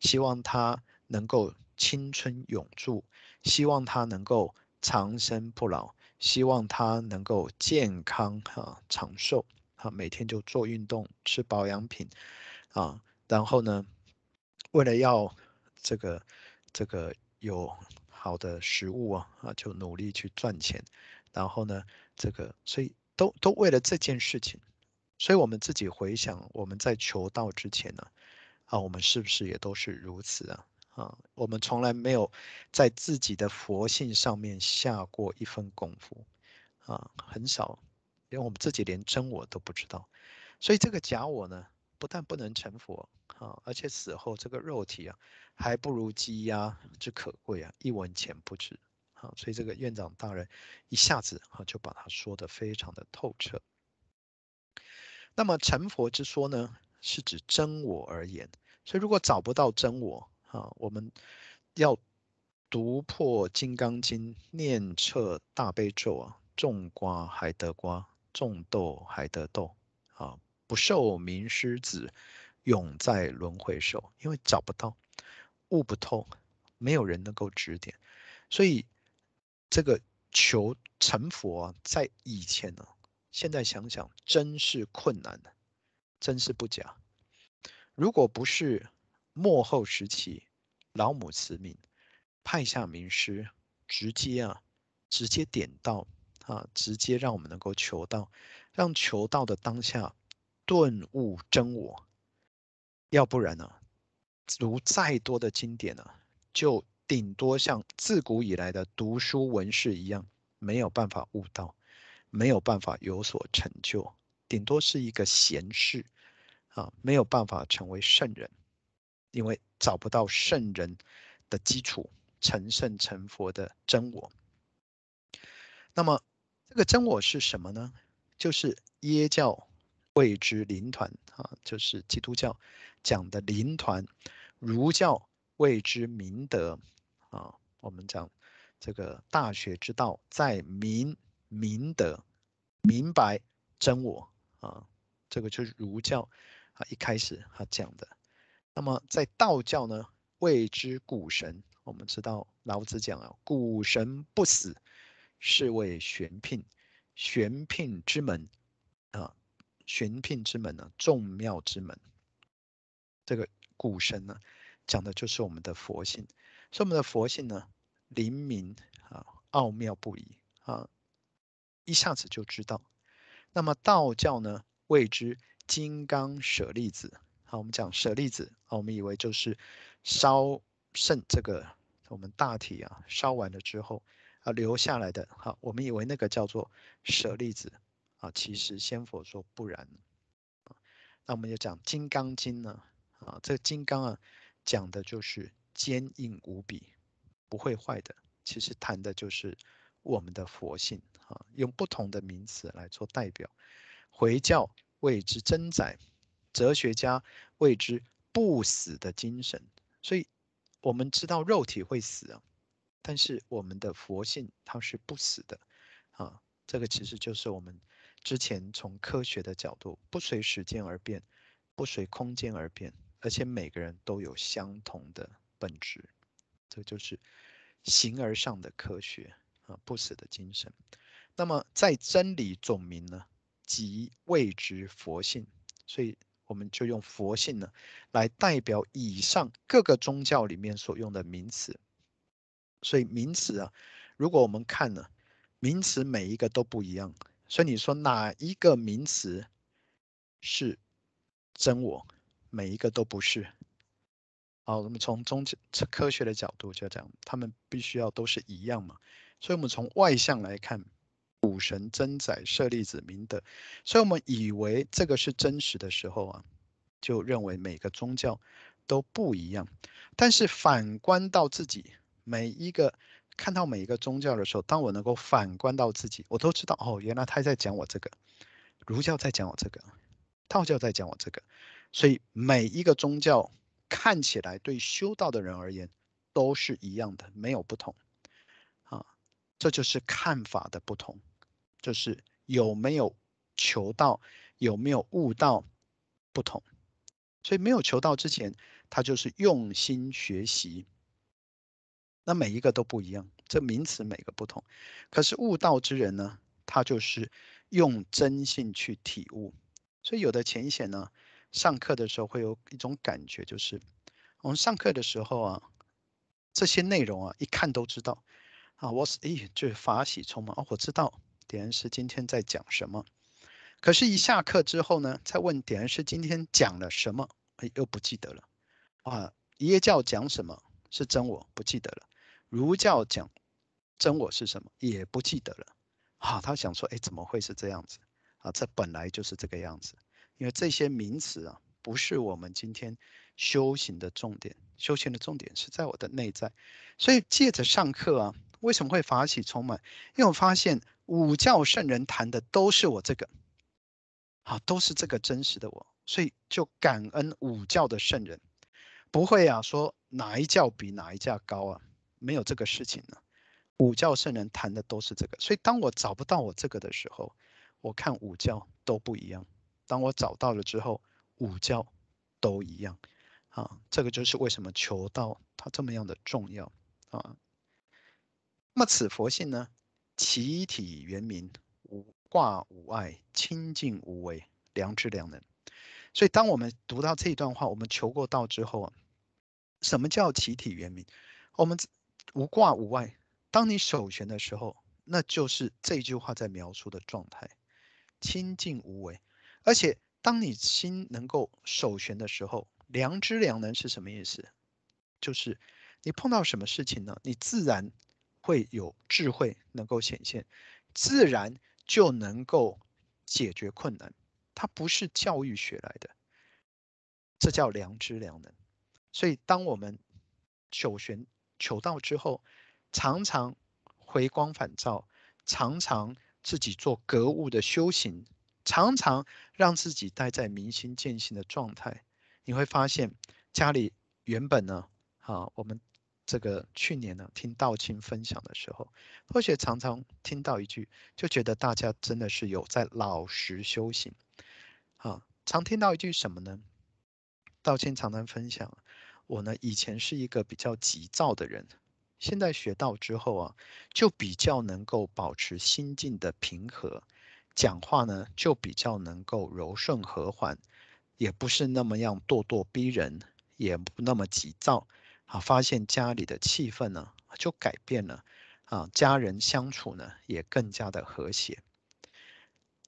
希望他能够青春永驻，希望他能够长生不老。希望他能够健康哈长寿啊，每天就做运动，吃保养品啊，然后呢，为了要这个这个有好的食物啊啊，就努力去赚钱，然后呢，这个所以都都为了这件事情，所以我们自己回想，我们在求道之前呢，啊，我们是不是也都是如此啊？啊，我们从来没有在自己的佛性上面下过一分功夫，啊，很少，连我们自己连真我都不知道，所以这个假我呢，不但不能成佛，啊，而且死后这个肉体啊，还不如鸡鸭之可贵啊，一文钱不值，啊，所以这个院长大人一下子啊就把它说得非常的透彻。那么成佛之说呢，是指真我而言，所以如果找不到真我，啊，我们要读破《金刚经》，念彻大悲咒啊，种瓜还得瓜，种豆还得豆啊，不受名师指，永在轮回受。因为找不到，悟不透，没有人能够指点，所以这个求成佛啊，在以前呢，现在想想真是困难的，真是不假。如果不是。末后时期，老母慈悯，派下名师，直接啊，直接点到啊，直接让我们能够求道，让求道的当下顿悟真我。要不然呢、啊，读再多的经典呢、啊，就顶多像自古以来的读书文士一样，没有办法悟道。没有办法有所成就，顶多是一个贤士啊，没有办法成为圣人，因为找不到圣人的基础，成圣成佛的真我。那么这个真我是什么呢？就是耶教谓之灵团啊，就是基督教讲的灵团；儒教谓之明德啊，我们讲这个大学之道在明。明德，明白真我啊，这个就是儒教啊一开始他讲的。那么在道教呢，谓之古神。我们知道老子讲啊，古神不死，是谓玄牝。玄牝之门啊，玄牝之门呢，众妙之门。这个古神呢，讲的就是我们的佛性。所以我们的佛性呢，灵敏啊，奥妙不已啊。一下子就知道。那么道教呢，谓之金刚舍利子。好，我们讲舍利子啊，我们以为就是烧剩这个我们大体啊烧完了之后啊留下来的。好，我们以为那个叫做舍利子啊，其实仙佛说不然。那我们就讲金刚经呢啊，这个金刚啊讲的就是坚硬无比，不会坏的。其实谈的就是我们的佛性。啊，用不同的名词来做代表，回教谓之真宰，哲学家谓之不死的精神。所以，我们知道肉体会死啊，但是我们的佛性它是不死的啊。这个其实就是我们之前从科学的角度，不随时间而变，不随空间而变，而且每个人都有相同的本质。这就是形而上的科学啊，不死的精神。那么在真理总名呢，即谓之佛性，所以我们就用佛性呢来代表以上各个宗教里面所用的名词。所以名词啊，如果我们看呢，名词每一个都不一样，所以你说哪一个名词是真我，每一个都不是。好，我们从宗教科学的角度就讲，他们必须要都是一样嘛。所以我们从外向来看。古神真宰舍利子明德，所以我们以为这个是真实的时候啊，就认为每个宗教都不一样。但是反观到自己，每一个看到每一个宗教的时候，当我能够反观到自己，我都知道哦，原来他在讲我这个，儒教在讲我这个，道教在讲我这个。所以每一个宗教看起来对修道的人而言都是一样的，没有不同。啊，这就是看法的不同。就是有没有求道，有没有悟道不同，所以没有求道之前，他就是用心学习。那每一个都不一样，这名词每个不同。可是悟道之人呢，他就是用真性去体悟。所以有的浅显呢，上课的时候会有一种感觉，就是我们上课的时候啊，这些内容啊，一看都知道啊，我是诶，就是法喜充满哦，我知道。点恩师今天在讲什么？可是，一下课之后呢，再问点恩师今天讲了什么？哎，又不记得了。啊，耶教讲什么是真我？不记得了。儒教讲真我是什么？也不记得了。啊，他想说，哎，怎么会是这样子？啊，这本来就是这个样子。因为这些名词啊，不是我们今天修行的重点。修行的重点是在我的内在。所以借着上课啊，为什么会法喜充满？因为我发现。五教圣人谈的都是我这个，啊，都是这个真实的我，所以就感恩五教的圣人，不会啊说哪一教比哪一教高啊，没有这个事情呢。五教圣人谈的都是这个，所以当我找不到我这个的时候，我看五教都不一样；当我找到了之后，五教都一样。啊，这个就是为什么求道它这么样的重要啊。那么此佛性呢？其体圆明，无挂无碍，清净无为，良知良能。所以，当我们读到这一段话，我们求过道之后啊，什么叫其体圆明？我们无挂无碍。当你守玄的时候，那就是这句话在描述的状态，清净无为。而且，当你心能够守玄的时候，良知良能是什么意思？就是你碰到什么事情呢？你自然。会有智慧能够显现，自然就能够解决困难，它不是教育学来的，这叫良知良能。所以，当我们求玄求道之后，常常回光返照，常常自己做格物的修行，常常让自己待在明心见性的状态，你会发现家里原本呢，啊，我们这个去年呢听道清分享的时候，或许常常听到一句，就觉得大家真的是有在老实修行，啊，常听到一句什么呢？道清常常分享。我呢，以前是一个比较急躁的人，现在学道之后啊，就比较能够保持心境的平和，讲话呢就比较能够柔顺和缓，也不是那么样咄咄逼人，也不那么急躁啊。发现家里的气氛呢就改变了啊，家人相处呢也更加的和谐。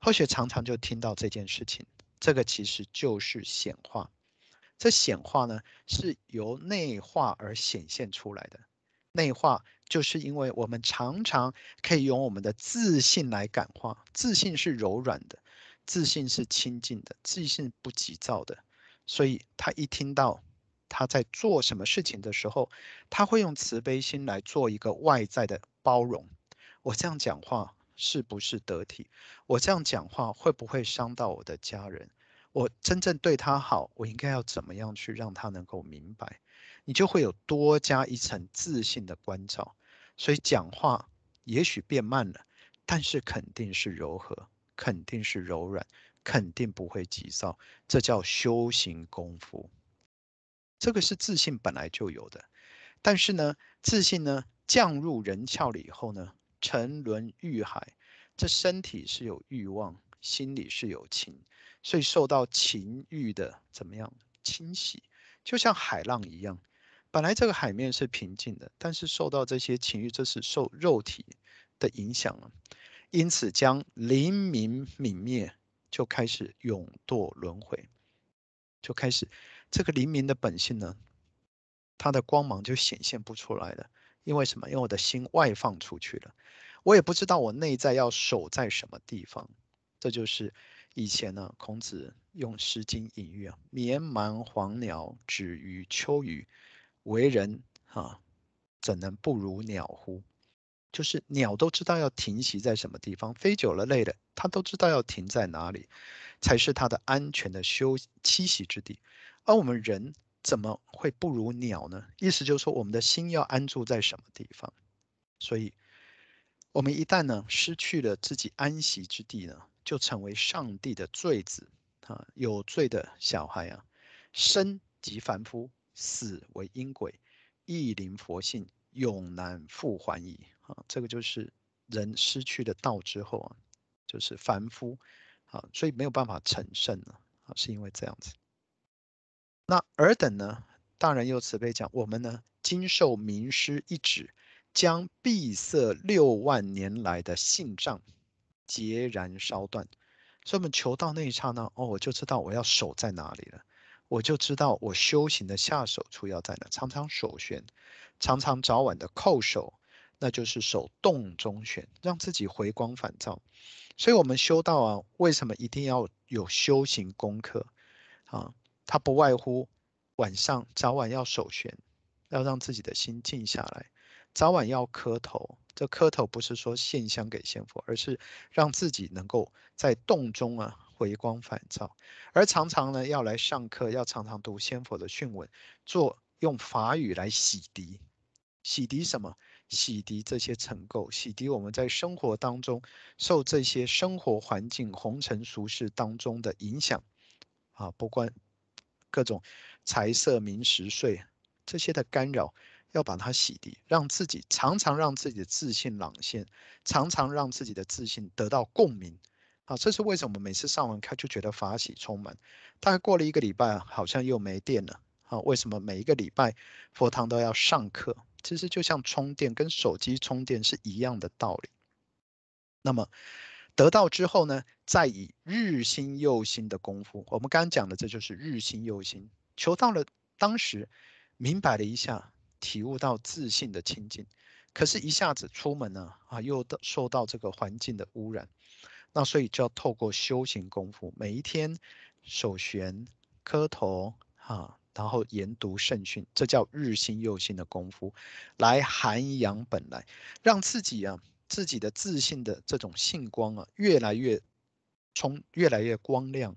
或许常常就听到这件事情，这个其实就是显化。这显化呢，是由内化而显现出来的。内化就是因为我们常常可以用我们的自信来感化，自信是柔软的，自信是清净的，自信不急躁的。所以他一听到他在做什么事情的时候，他会用慈悲心来做一个外在的包容。我这样讲话是不是得体？我这样讲话会不会伤到我的家人？我真正对他好，我应该要怎么样去让他能够明白？你就会有多加一层自信的关照。所以讲话也许变慢了，但是肯定是柔和，肯定是柔软，肯定不会急躁。这叫修行功夫。这个是自信本来就有的，但是呢，自信呢降入人窍了以后呢，沉沦欲海。这身体是有欲望，心里是有情。所以受到情欲的怎么样侵袭，就像海浪一样，本来这个海面是平静的，但是受到这些情欲，这是受肉体的影响了，因此将黎明泯灭，就开始永堕轮回，就开始这个黎明的本性呢，它的光芒就显现不出来了，因为什么？因为我的心外放出去了，我也不知道我内在要守在什么地方，这就是。以前呢，孔子用《诗经》隐喻啊，“绵蛮黄鸟，止于秋雨。”为人啊，怎能不如鸟乎？就是鸟都知道要停息在什么地方，飞久了累了，它都知道要停在哪里，才是它的安全的休栖息之地。而我们人怎么会不如鸟呢？意思就是说，我们的心要安住在什么地方？所以，我们一旦呢失去了自己安息之地呢？就成为上帝的罪子啊，有罪的小孩啊，生即凡夫，死为阴鬼，亦临佛性，永难复还矣啊！这个就是人失去了道之后啊，就是凡夫啊，所以没有办法成圣了啊，是因为这样子。那尔等呢，大人又慈悲讲，我们呢，今受名师一指，将闭塞六万年来的性障。截然烧断，所以我们求道那一刹那，哦，我就知道我要守在哪里了，我就知道我修行的下手处要在哪。常常手旋，常常早晚的叩首，那就是手动中旋，让自己回光返照。所以，我们修道啊，为什么一定要有修行功课啊？它不外乎晚上早晚要手旋，要让自己的心静下来，早晚要磕头。这磕头不是说献香给仙佛，而是让自己能够在动中啊回光返照。而常常呢要来上课，要常常读先佛的训文，做用法语来洗涤，洗涤什么？洗涤这些尘垢，洗涤我们在生活当中受这些生活环境红尘俗世当中的影响啊，不管各种财色名食睡这些的干扰。要把它洗涤，让自己常常让自己的自信朗现，常常让自己的自信得到共鸣。啊，这是为什么每次上完课就觉得法喜充满？大概过了一个礼拜，好像又没电了。啊，为什么每一个礼拜佛堂都要上课？其实就像充电，跟手机充电是一样的道理。那么得到之后呢，再以日新又新的功夫，我们刚刚讲的这就是日新又新。求到了当时明白了一下。体悟到自信的清净，可是，一下子出门呢，啊，又受到这个环境的污染，那所以就要透过修行功夫，每一天手旋、磕头啊，然后研读圣训，这叫日新又新的功夫，来涵养本来，让自己啊自己的自信的这种性光啊越来越充，越来越光亮。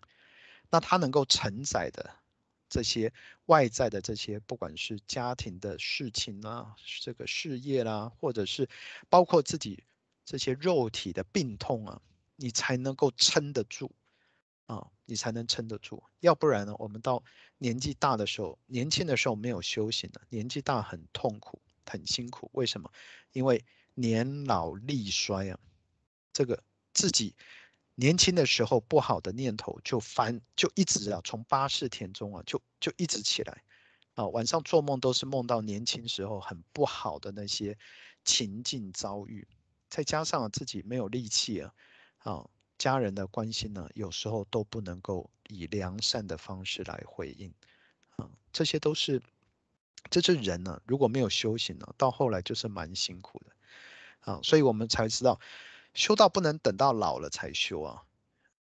那它能够承载的这些外在的这些，不管是家庭的事情啊，这个事业啦、啊，或者是包括自己这些肉体的病痛啊，你才能够撑得住啊，你才能撑得住。要不然呢，我们到年纪大的时候，年轻的时候没有修行的，年纪大很痛苦，很辛苦。为什么？因为年老力衰啊，这个自己。年轻的时候，不好的念头就翻，就一直啊，从八识田中啊，就就一直起来，啊，晚上做梦都是梦到年轻时候很不好的那些情境遭遇，再加上自己没有力气啊，啊，家人的关心呢，有时候都不能够以良善的方式来回应，啊，这些都是，这是人呢，如果没有修行呢，到后来就是蛮辛苦的，啊，所以我们才知道。修道不能等到老了才修啊，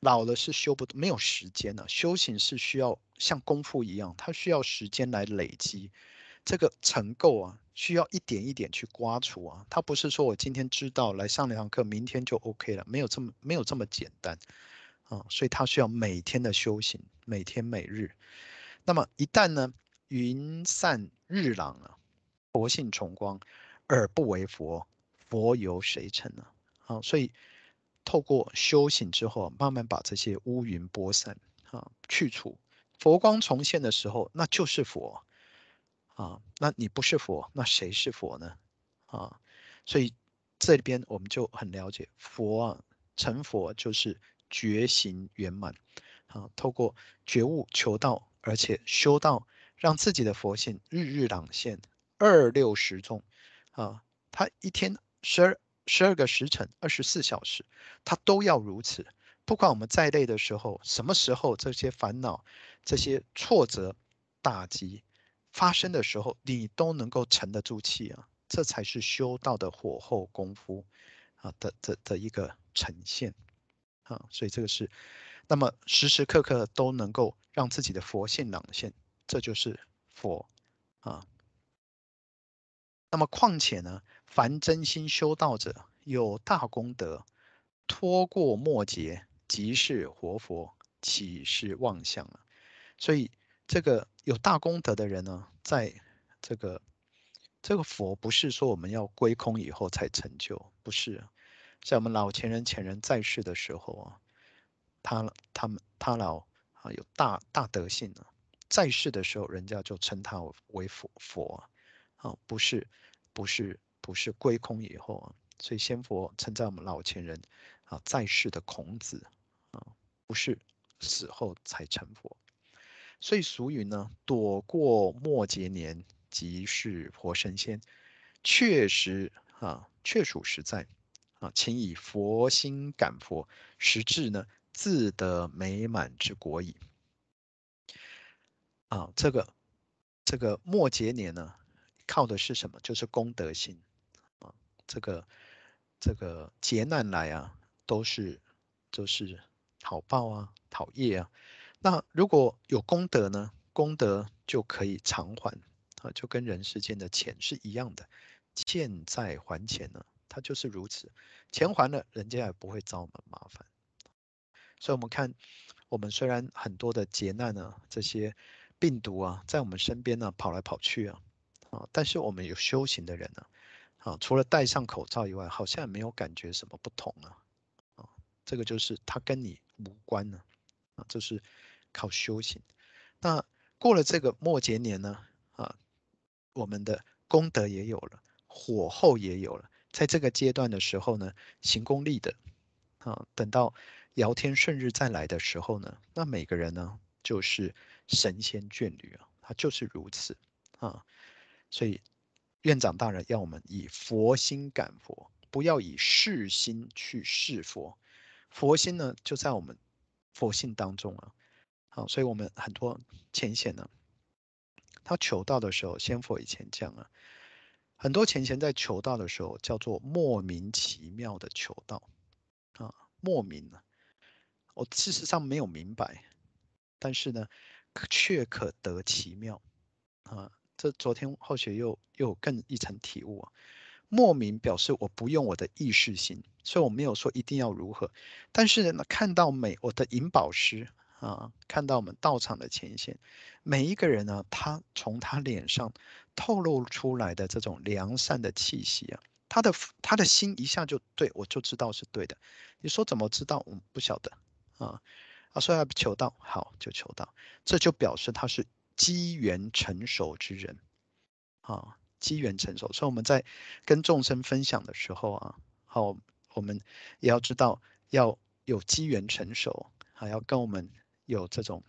老了是修不，没有时间了啊。修行是需要像功夫一样，它需要时间来累积这个尘垢啊，需要一点一点去刮除啊。它不是说我今天知道来上两堂课，明天就 OK 了，没有这么没有这么简单啊。所以它需要每天的修行，每天每日。那么一旦呢，云散日朗啊，佛性重光，而不为佛，佛由谁成呢？啊，所以透过修行之后，慢慢把这些乌云拨散，啊，去除佛光重现的时候，那就是佛，啊，那你不是佛，那谁是佛呢？啊，所以这边我们就很了解，佛啊，成佛就是觉行圆满，啊，透过觉悟求道，而且修道，让自己的佛性日日朗现，二六时中，啊，他一天十二。十二个时辰，二十四小时，他都要如此。不管我们再累的时候，什么时候这些烦恼、这些挫折、打击发生的时候，你都能够沉得住气啊！这才是修道的火候功夫啊的的的一个呈现啊！所以这个是，那么时时刻刻都能够让自己的佛性朗现，这就是佛啊。那么况且呢？凡真心修道者，有大功德，脱过末劫，即是活佛，岂是妄想啊？所以，这个有大功德的人呢，在这个这个佛，不是说我们要归空以后才成就，不是。像我们老前人、前人在世的时候啊，他他们他老啊有大大德性啊，在世的时候，人家就称他为佛佛啊，啊不是不是。不是归空以后啊，所以仙佛称赞我们老前人啊，在世的孔子啊，不是死后才成佛。所以俗语呢，躲过末劫年，即是活神仙，确实啊，确属实在啊，请以佛心感佛，实至呢，自得美满之果矣。啊，这个这个末劫年呢，靠的是什么？就是功德心啊。这个这个劫难来啊，都是都是讨报啊，讨业啊。那如果有功德呢？功德就可以偿还啊，就跟人世间的钱是一样的，欠债还钱呢，它就是如此。钱还了，人家也不会找我们麻烦。所以，我们看，我们虽然很多的劫难呢，这些病毒啊，在我们身边呢跑来跑去啊，啊，但是我们有修行的人呢。啊，除了戴上口罩以外，好像也没有感觉什么不同啊。啊，这个就是它跟你无关呢。啊，这是靠修行。那过了这个末劫年呢？啊，我们的功德也有了，火候也有了。在这个阶段的时候呢，行功利德。啊，等到尧天顺日再来的时候呢，那每个人呢就是神仙眷侣啊，他就是如此啊，所以。院长大人要我们以佛心感佛，不要以世心去事佛。佛心呢，就在我们佛性当中啊。好，所以我们很多前贤呢，他求道的时候，先佛以前讲啊，很多前贤在求道的时候叫做莫名其妙的求道啊，莫名啊。我事实上没有明白，但是呢，却可得其妙啊！这昨天后学又又有更一层体悟啊。莫名表示我不用我的意识心，所以我没有说一定要如何。但是呢，看到美我的银宝石啊，看到我们道场的前线，每一个人呢，他从他脸上透露出来的这种良善的气息啊，他的他的心一下就对，我就知道是对的。你说怎么知道？我不晓得啊。啊，说要求道，好就求道，这就表示他是机缘成熟之人啊。机缘成熟，所以我们在跟众生分享的时候啊，好，我们也要知道要有机缘成熟，还要跟我们有这种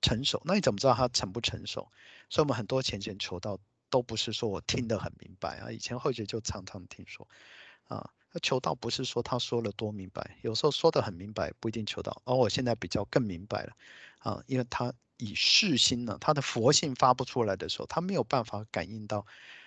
成熟。那你怎么知道他成不成熟？所以我们很多前贤求道都不是说我听得很明白啊，以前后学就常常听说啊，求道不是说他说了多明白，有时候说得很明白不一定求道。而我现在比较更明白了啊，因为他。以世心呢，他的佛性发不出来的时候，他没有办法感应到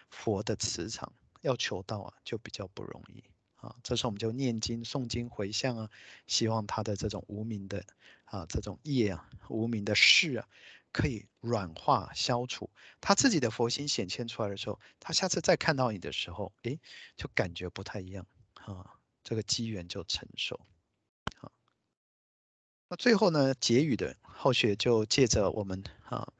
佛的磁场，要求道啊，就比较不容易啊。这时候我们就念经、诵经、回向啊，希望他的这种无明的啊，这种业啊、无明的事啊，可以软化消除。他自己的佛心显现出来的时候，他下次再看到你的时候，诶，就感觉不太一样啊，这个机缘就成熟。那最后呢，结语的后学就借着我们啊，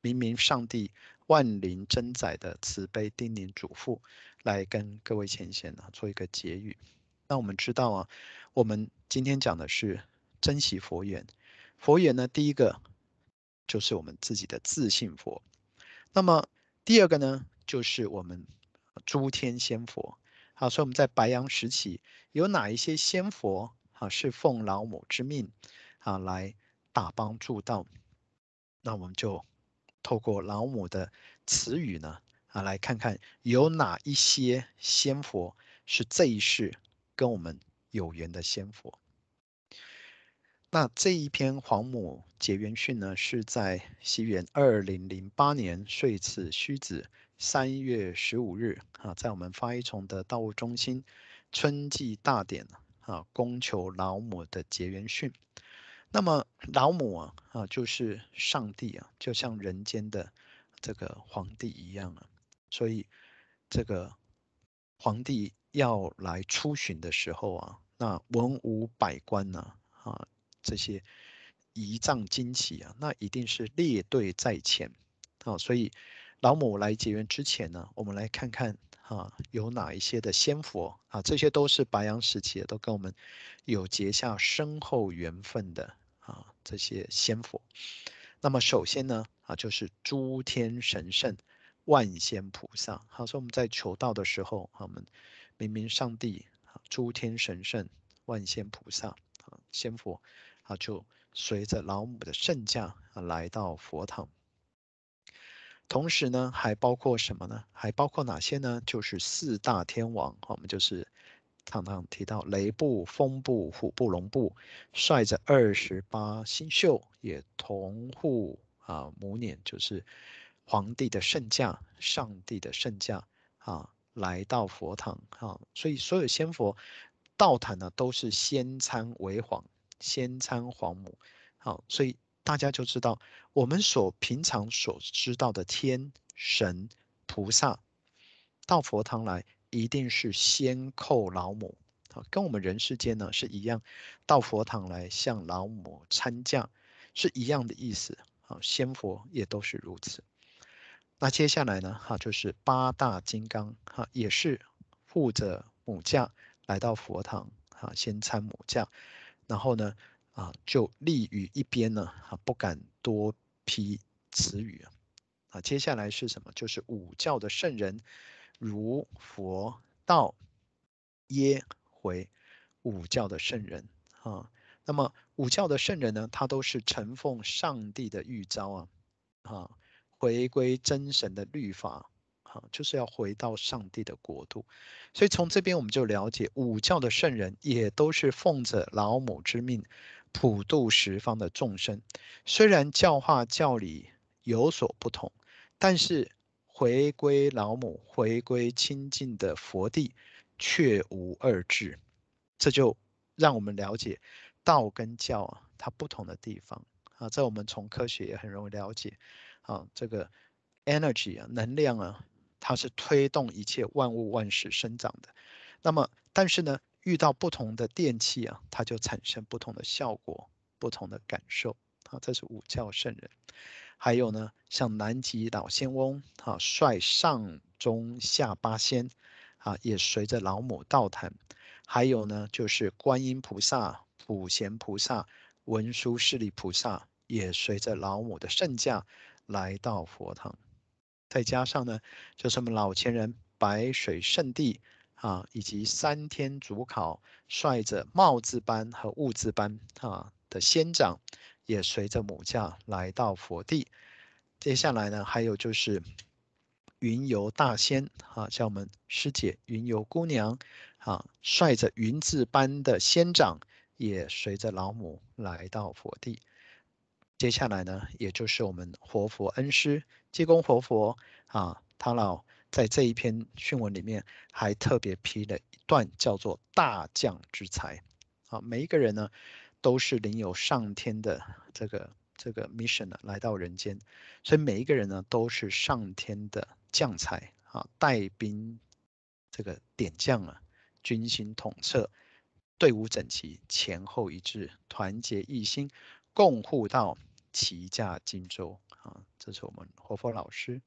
明明上帝万灵真宰的慈悲叮咛嘱咐，来跟各位前贤呢做一个结语。那我们知道啊，我们今天讲的是珍惜佛缘。佛缘呢，第一个就是我们自己的自信佛。那么第二个呢，就是我们诸天仙佛。好，所以我们在白羊时期有哪一些仙佛啊，是奉老母之命？啊，来打帮助道，那我们就透过老母的词语呢，啊，来看看有哪一些仙佛是这一世跟我们有缘的仙佛。那这一篇皇母结缘训呢，是在西元二零零八年岁次虚子三月十五日啊，在我们法语丛的道务中心春季大典啊，恭求老母的结缘训。那么老母啊啊，就是上帝啊，就像人间的这个皇帝一样啊，所以这个皇帝要来出巡的时候啊，那文武百官呐啊，这些仪仗旌旗啊，那一定是列队在前啊，所以老母来结缘之前呢，我们来看看啊，有哪一些的仙佛啊，这些都是白阳时期的，都跟我们有结下深厚缘分的。啊，这些仙佛，那么首先呢，啊，就是诸天神圣、万仙菩萨。好，所以我们在求道的时候，啊我们明明上帝、啊诸天神圣、万仙菩萨、啊，仙佛，啊，就随着老母的圣驾啊来到佛堂。同时呢，还包括什么呢？还包括哪些呢？就是四大天王，我们就是。常常提到雷部、风部、虎部、龙部，率着二十八星宿，也同护啊母輦，就是皇帝的圣驾、上帝的圣驾啊，来到佛堂啊。所以所有仙佛道坛呢，都是先参为皇，先参皇母。好，所以大家就知道，我们所平常所知道的天神菩萨到佛堂来。一定是先叩老母啊，跟我们人世间呢是一样，到佛堂来向老母参驾是一样的意思好。仙佛也都是如此。那接下来呢，哈，就是八大金刚哈，也是护着母驾来到佛堂哈，先参母驾，然后呢啊，就立于一边呢，啊，不敢多批词语啊。啊，接下来是什么？就是五教的圣人。如佛道耶回五教的圣人啊，那么五教的圣人呢，他都是承奉上帝的諭召啊，啊，回归真神的律法，啊，就是要回到上帝的国度。所以从这边我们就了解，五教的圣人也都是奉着老母之命，普度十方的众生。虽然教化教理有所不同，但是。回归老母，回归清净的佛地，却无二致。这就让我们了解道跟教啊它不同的地方啊，这我们从科学也很容易了解啊，这个 energy 啊能量啊，它是推动一切万物万事生长的。那么，但是呢，遇到不同的电器啊，它就产生不同的效果、不同的感受啊。这是五教圣人。还有呢，像南极老仙翁啊，率上中下八仙啊，也随着老母道坛。还有呢，就是观音菩萨、普贤菩萨、文殊师利菩萨，也随着老母的圣驾来到佛堂。再加上呢，就是我们老前人白水圣地啊，以及三天主考率着貌字班和物字班啊的仙长。也随着母驾来到佛地。接下来呢，还有就是云游大仙啊，像我们师姐云游姑娘啊，率着云字班的仙长，也随着老母来到佛地。接下来呢，也就是我们活佛恩师济公活佛啊，他老在这一篇训文里面还特别批了一段，叫做大将之才啊，每一个人呢。都是领有上天的这个这个 mission 的，来到人间，所以每一个人呢都是上天的将才啊，带兵这个点将啊，军心统摄，队伍整齐，前后一致，团结一心，共护到，齐驾荆州啊，这是我们活佛老师。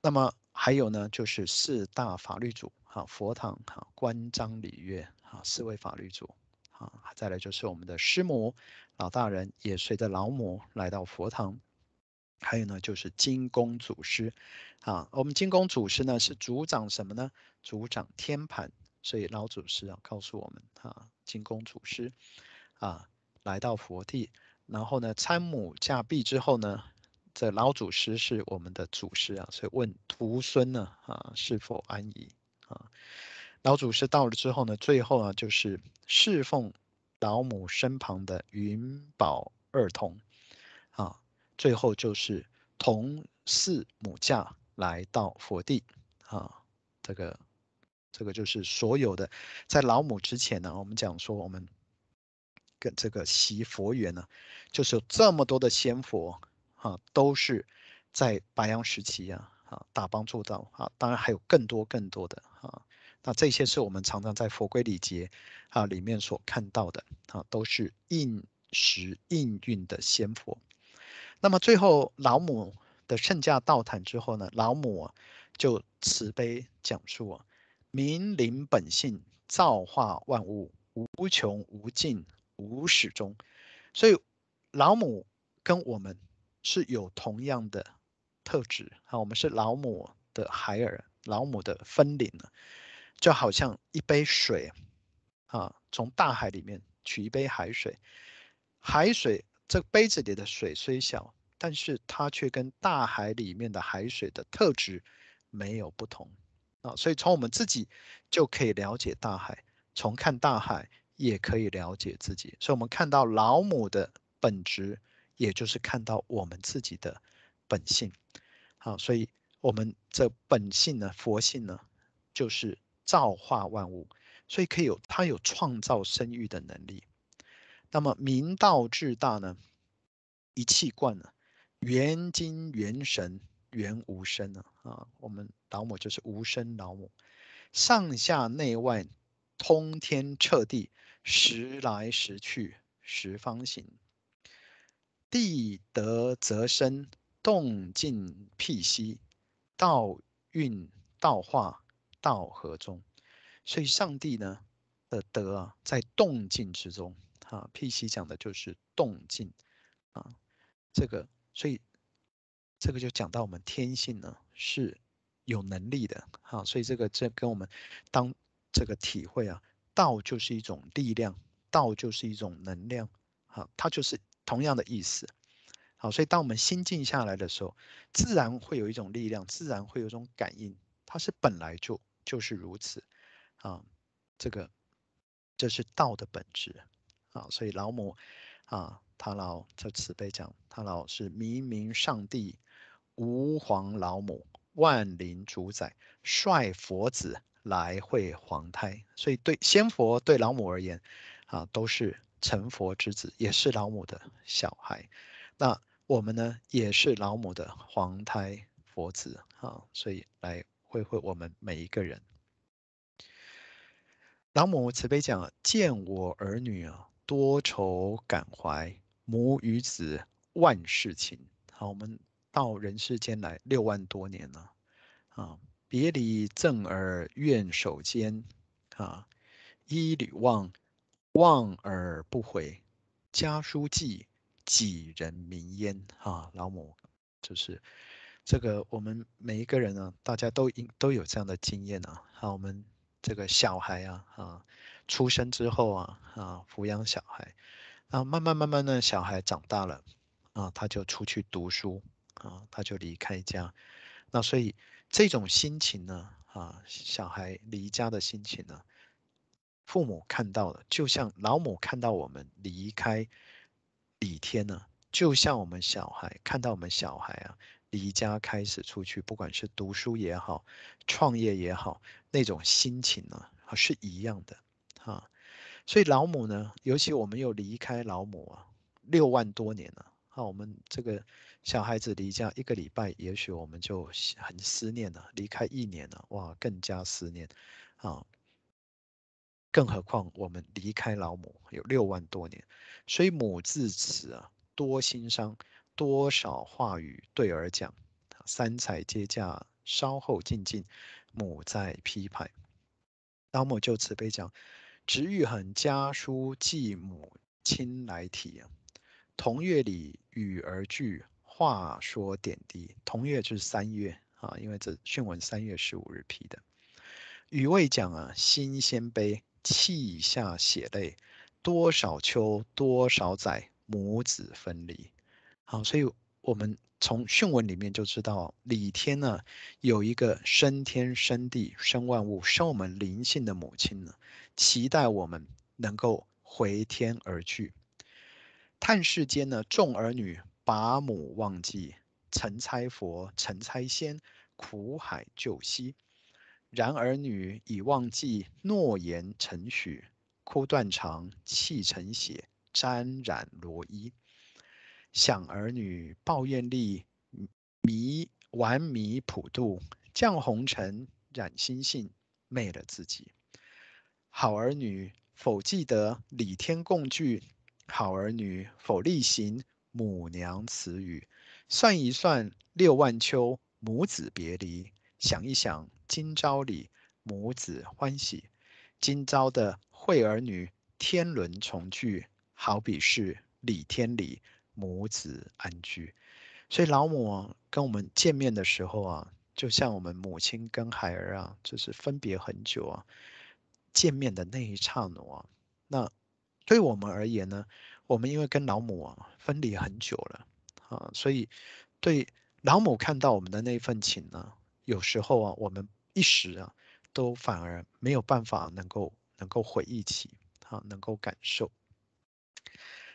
那么还有呢，就是四大法律主啊，佛堂啊，关张礼乐啊，四位法律主。啊，再来就是我们的师母老大人也随着老母来到佛堂，还有呢就是金公祖师，啊，我们金公祖师呢是主掌什么呢？主掌天盘，所以老祖师啊告诉我们啊，金公祖师啊来到佛地，然后呢参母驾毕之后呢，这老祖师是我们的祖师啊，所以问徒孙呢啊是否安宜啊？老祖师到了之后呢，最后啊就是侍奉老母身旁的云宝二童，啊，最后就是同四母驾来到佛地，啊，这个这个就是所有的在老母之前呢，我们讲说我们跟这个习佛缘呢，就是有这么多的仙佛啊，都是在白阳时期啊，啊，大帮助到啊，当然还有更多更多的啊。那这些是我们常常在佛规礼节啊里面所看到的啊，都是应时应运的仙佛。那么最后老母的圣驾到坛之后呢，老母就慈悲讲述啊，明临本性，造化万物，无穷无尽，无始终。所以老母跟我们是有同样的特质啊，我们是老母的孩儿，老母的分灵了。就好像一杯水，啊，从大海里面取一杯海水，海水这杯子里的水虽小，但是它却跟大海里面的海水的特质没有不同，啊，所以从我们自己就可以了解大海，从看大海也可以了解自己，所以我们看到老母的本质，也就是看到我们自己的本性，好，所以我们这本性呢，佛性呢，就是。造化万物，所以可以有它有创造生育的能力。那么明道至大呢？一气贯呢？元精元神元无声呢？啊，我们老母就是无声老母，上下内外通天彻地，时来时去十方行。地得则生，动静辟息，道运道化。道合中，所以上帝呢的德啊，在动静之中啊。辟息讲的就是动静啊，这个所以这个就讲到我们天性呢是有能力的啊，所以这个这跟我们当这个体会啊，道就是一种力量，道就是一种能量啊，它就是同样的意思。好，所以当我们心静下来的时候，自然会有一种力量，自然会有一种感应，它是本来就。就是如此，啊，这个这是道的本质，啊，所以老母啊，他老这慈悲讲，他老是明明上帝，吾皇老母，万灵主宰，率佛子来会皇胎，所以对仙佛对老母而言，啊，都是成佛之子，也是老母的小孩。那我们呢，也是老母的皇胎佛子啊，所以来会会我们每一个人。老母慈悲讲，见我儿女啊，多愁感怀，母与子万事情。好，我们到人世间来六万多年了，啊。别离赠儿愿守间，啊，一缕望，望而不回，家书寄，几人明焉？啊，老母就是这个，我们每一个人呢，大家都应都有这样的经验啊。好，我们这个小孩啊，啊，出生之后啊，啊，抚养小孩，然后慢慢慢慢的小孩长大了，啊，他就出去读书，啊，他就离开家，那所以。这种心情呢，啊，小孩离家的心情呢，父母看到了，就像老母看到我们离开李天呢，就像我们小孩看到我们小孩啊，离家开始出去，不管是读书也好，创业也好，那种心情呢，是一样的，啊，所以老母呢，尤其我们又离开老母啊，六万多年了。那我们这个小孩子离家一个礼拜，也许我们就很思念了；离开一年了，哇，更加思念啊！更何况我们离开老母有六万多年，所以母自此啊，多心伤，多少话语对儿讲。三彩接驾，稍后静静，母在批判。老母就慈悲讲：执玉衡家书寄母亲来提啊。同月里与儿聚，话说点滴。同月就是三月啊，因为这训文三月十五日批的。语未讲啊，心先悲，泣下血泪。多少秋，多少载，母子分离。好，所以我们从训文里面就知道，李天呢有一个生天生地生万物生我们灵性的母亲呢，期待我们能够回天而去。叹世间呢，众儿女把母忘记，成猜佛，成猜仙，苦海救溪。然儿女已忘记诺言承许，哭断肠，泣成血，沾染罗衣。想儿女抱怨力，迷玩迷普度，降红尘染心性，昧了自己。好儿女否记得李天共聚？好儿女否力行母娘慈语？算一算六万秋，母子别离。想一想今朝里，母子欢喜。今朝的会儿女，天伦重聚，好比是李天里母子安居。所以老母啊，跟我们见面的时候啊，就像我们母亲跟孩儿啊，就是分别很久啊，见面的那一刹那啊，那。对我们而言呢，我们因为跟老母啊分离很久了啊，所以对老母看到我们的那份情呢，有时候啊，我们一时啊都反而没有办法能够能够回忆起啊，能够感受。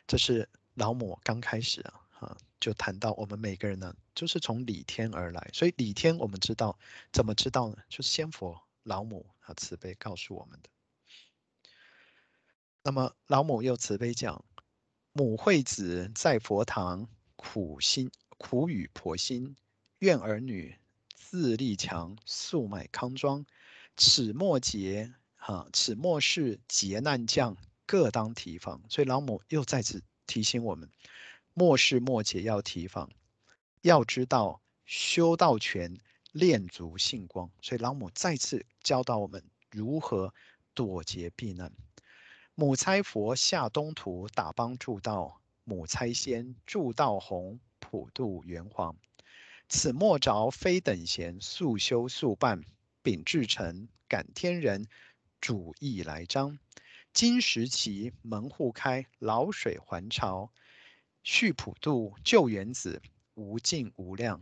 这是老母刚开始啊，啊就谈到我们每个人呢，就是从李天而来，所以李天我们知道怎么知道呢？就是仙佛老母啊慈悲告诉我们的。那么老母又慈悲讲：母惠子在佛堂，苦心苦与婆心，愿儿女自立强，速迈康庄。此末节哈，此末世劫难降，各当提防。所以老母又再次提醒我们：末世末劫要提防，要知道修道全，练足性光。所以老母再次教导我们如何躲劫避难。母猜佛下东土，打帮助道；母猜仙助道弘，普度元皇。此莫着非等闲，速修速办，秉至诚，感天人，主意来张。今时期门户开，老水还潮，续普度救原子，无尽无量。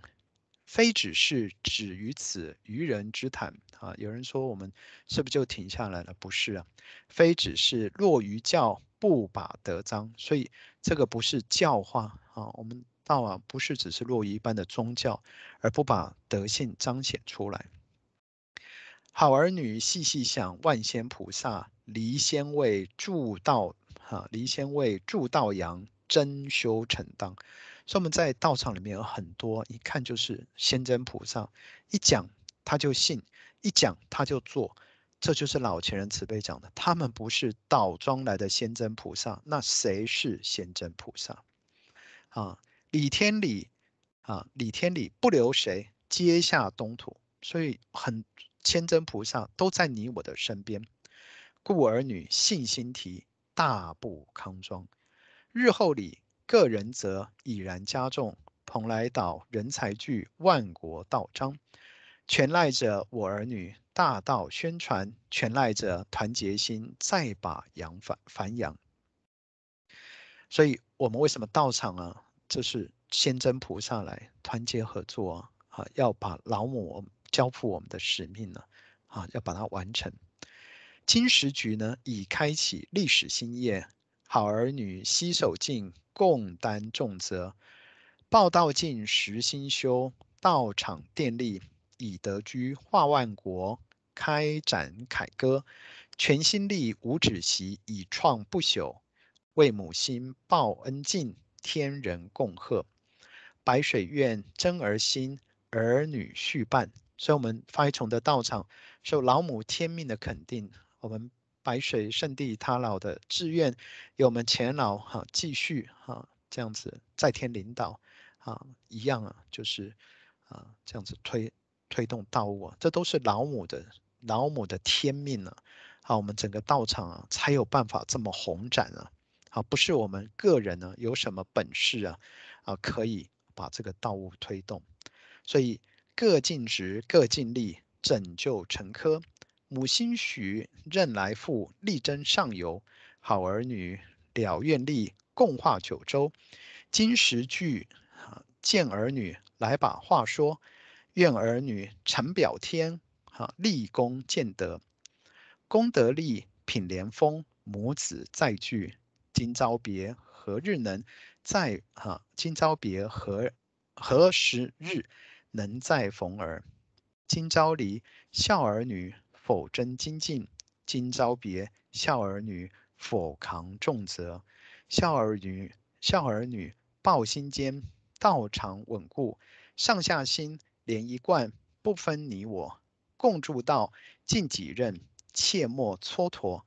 非只是止于此愚人之谈啊！有人说我们是不是就停下来了？不是啊，非只是落于教，不把德彰。所以这个不是教化啊，我们道啊，不是只是落于一般的宗教，而不把德性彰显出来。好儿女细细想，万仙菩萨离仙位助道，哈，离仙位助道阳，真修成当。所以我们在道场里面有很多，一看就是仙真菩萨，一讲他就信，一讲他就做，这就是老前人慈悲讲的。他们不是倒装来的仙真菩萨，那谁是仙真菩萨？啊，李天理，啊，李天理不留谁，接下东土。所以很仙真菩萨都在你我的身边，故儿女信心提，大步康庄。日后里各人则已然加重，蓬莱岛人才聚，万国道彰。全赖着我儿女大道宣传，全赖着团结心，再把扬繁繁扬。所以，我们为什么道场啊？这是先真菩萨来团结合作啊！啊，要把老母。交付我们的使命呢，啊，要把它完成。金石局呢，已开启历史新页，好儿女携手进，共担重责。报道尽实心修，道场电力以德居，化万国，开展凯歌。全心力无止息，以创不朽。为母心报恩尽，天人共贺。白水院真儿心，儿女续办。所以，我们发一重的道场受老母天命的肯定，我们白水圣地他老的志愿，由我们前老哈继续哈这样子在天领导啊一样啊，就是啊这样子推推动道务啊，这都是老母的老母的天命啊，好，我们整个道场啊才有办法这么宏展啊，好，不是我们个人呢有什么本事啊啊可以把这个道务推动，所以。各尽职，各尽力，拯救沉疴。母心许，任来复，力争上游。好儿女了愿力，共化九州。金石聚，见儿女来把话说。愿儿女成表天，哈，立功建德，功德力品莲峰。母子再聚，今朝别何日能？再哈，今朝别何何时日？能再逢儿，今朝离孝儿女否真精进？今朝别孝儿女否扛重责？孝儿女孝儿女抱心坚，道场稳固，上下心连一贯，不分你我，共筑道尽己任，切莫蹉跎。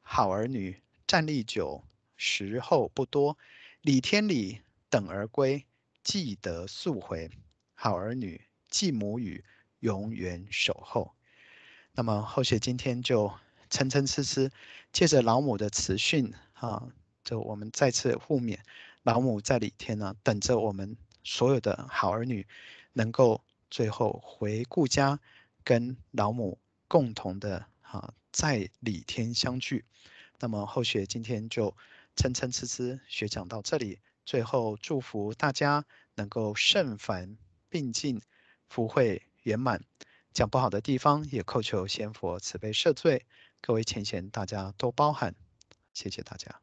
好儿女站立久，时候不多，礼天理等儿归，记得速回。好儿女，继母语，永远守候。那么后学今天就蹭蹭吃吃，借着老母的慈训，啊，就我们再次互勉，老母在里天呢，等着我们所有的好儿女，能够最后回故家，跟老母共同的啊，在里天相聚。那么后学今天就蹭蹭吃吃学讲到这里，最后祝福大家能够圣凡。并进，福慧圆满。讲不好的地方，也叩求仙佛慈悲赦罪。各位前贤，大家多包涵，谢谢大家。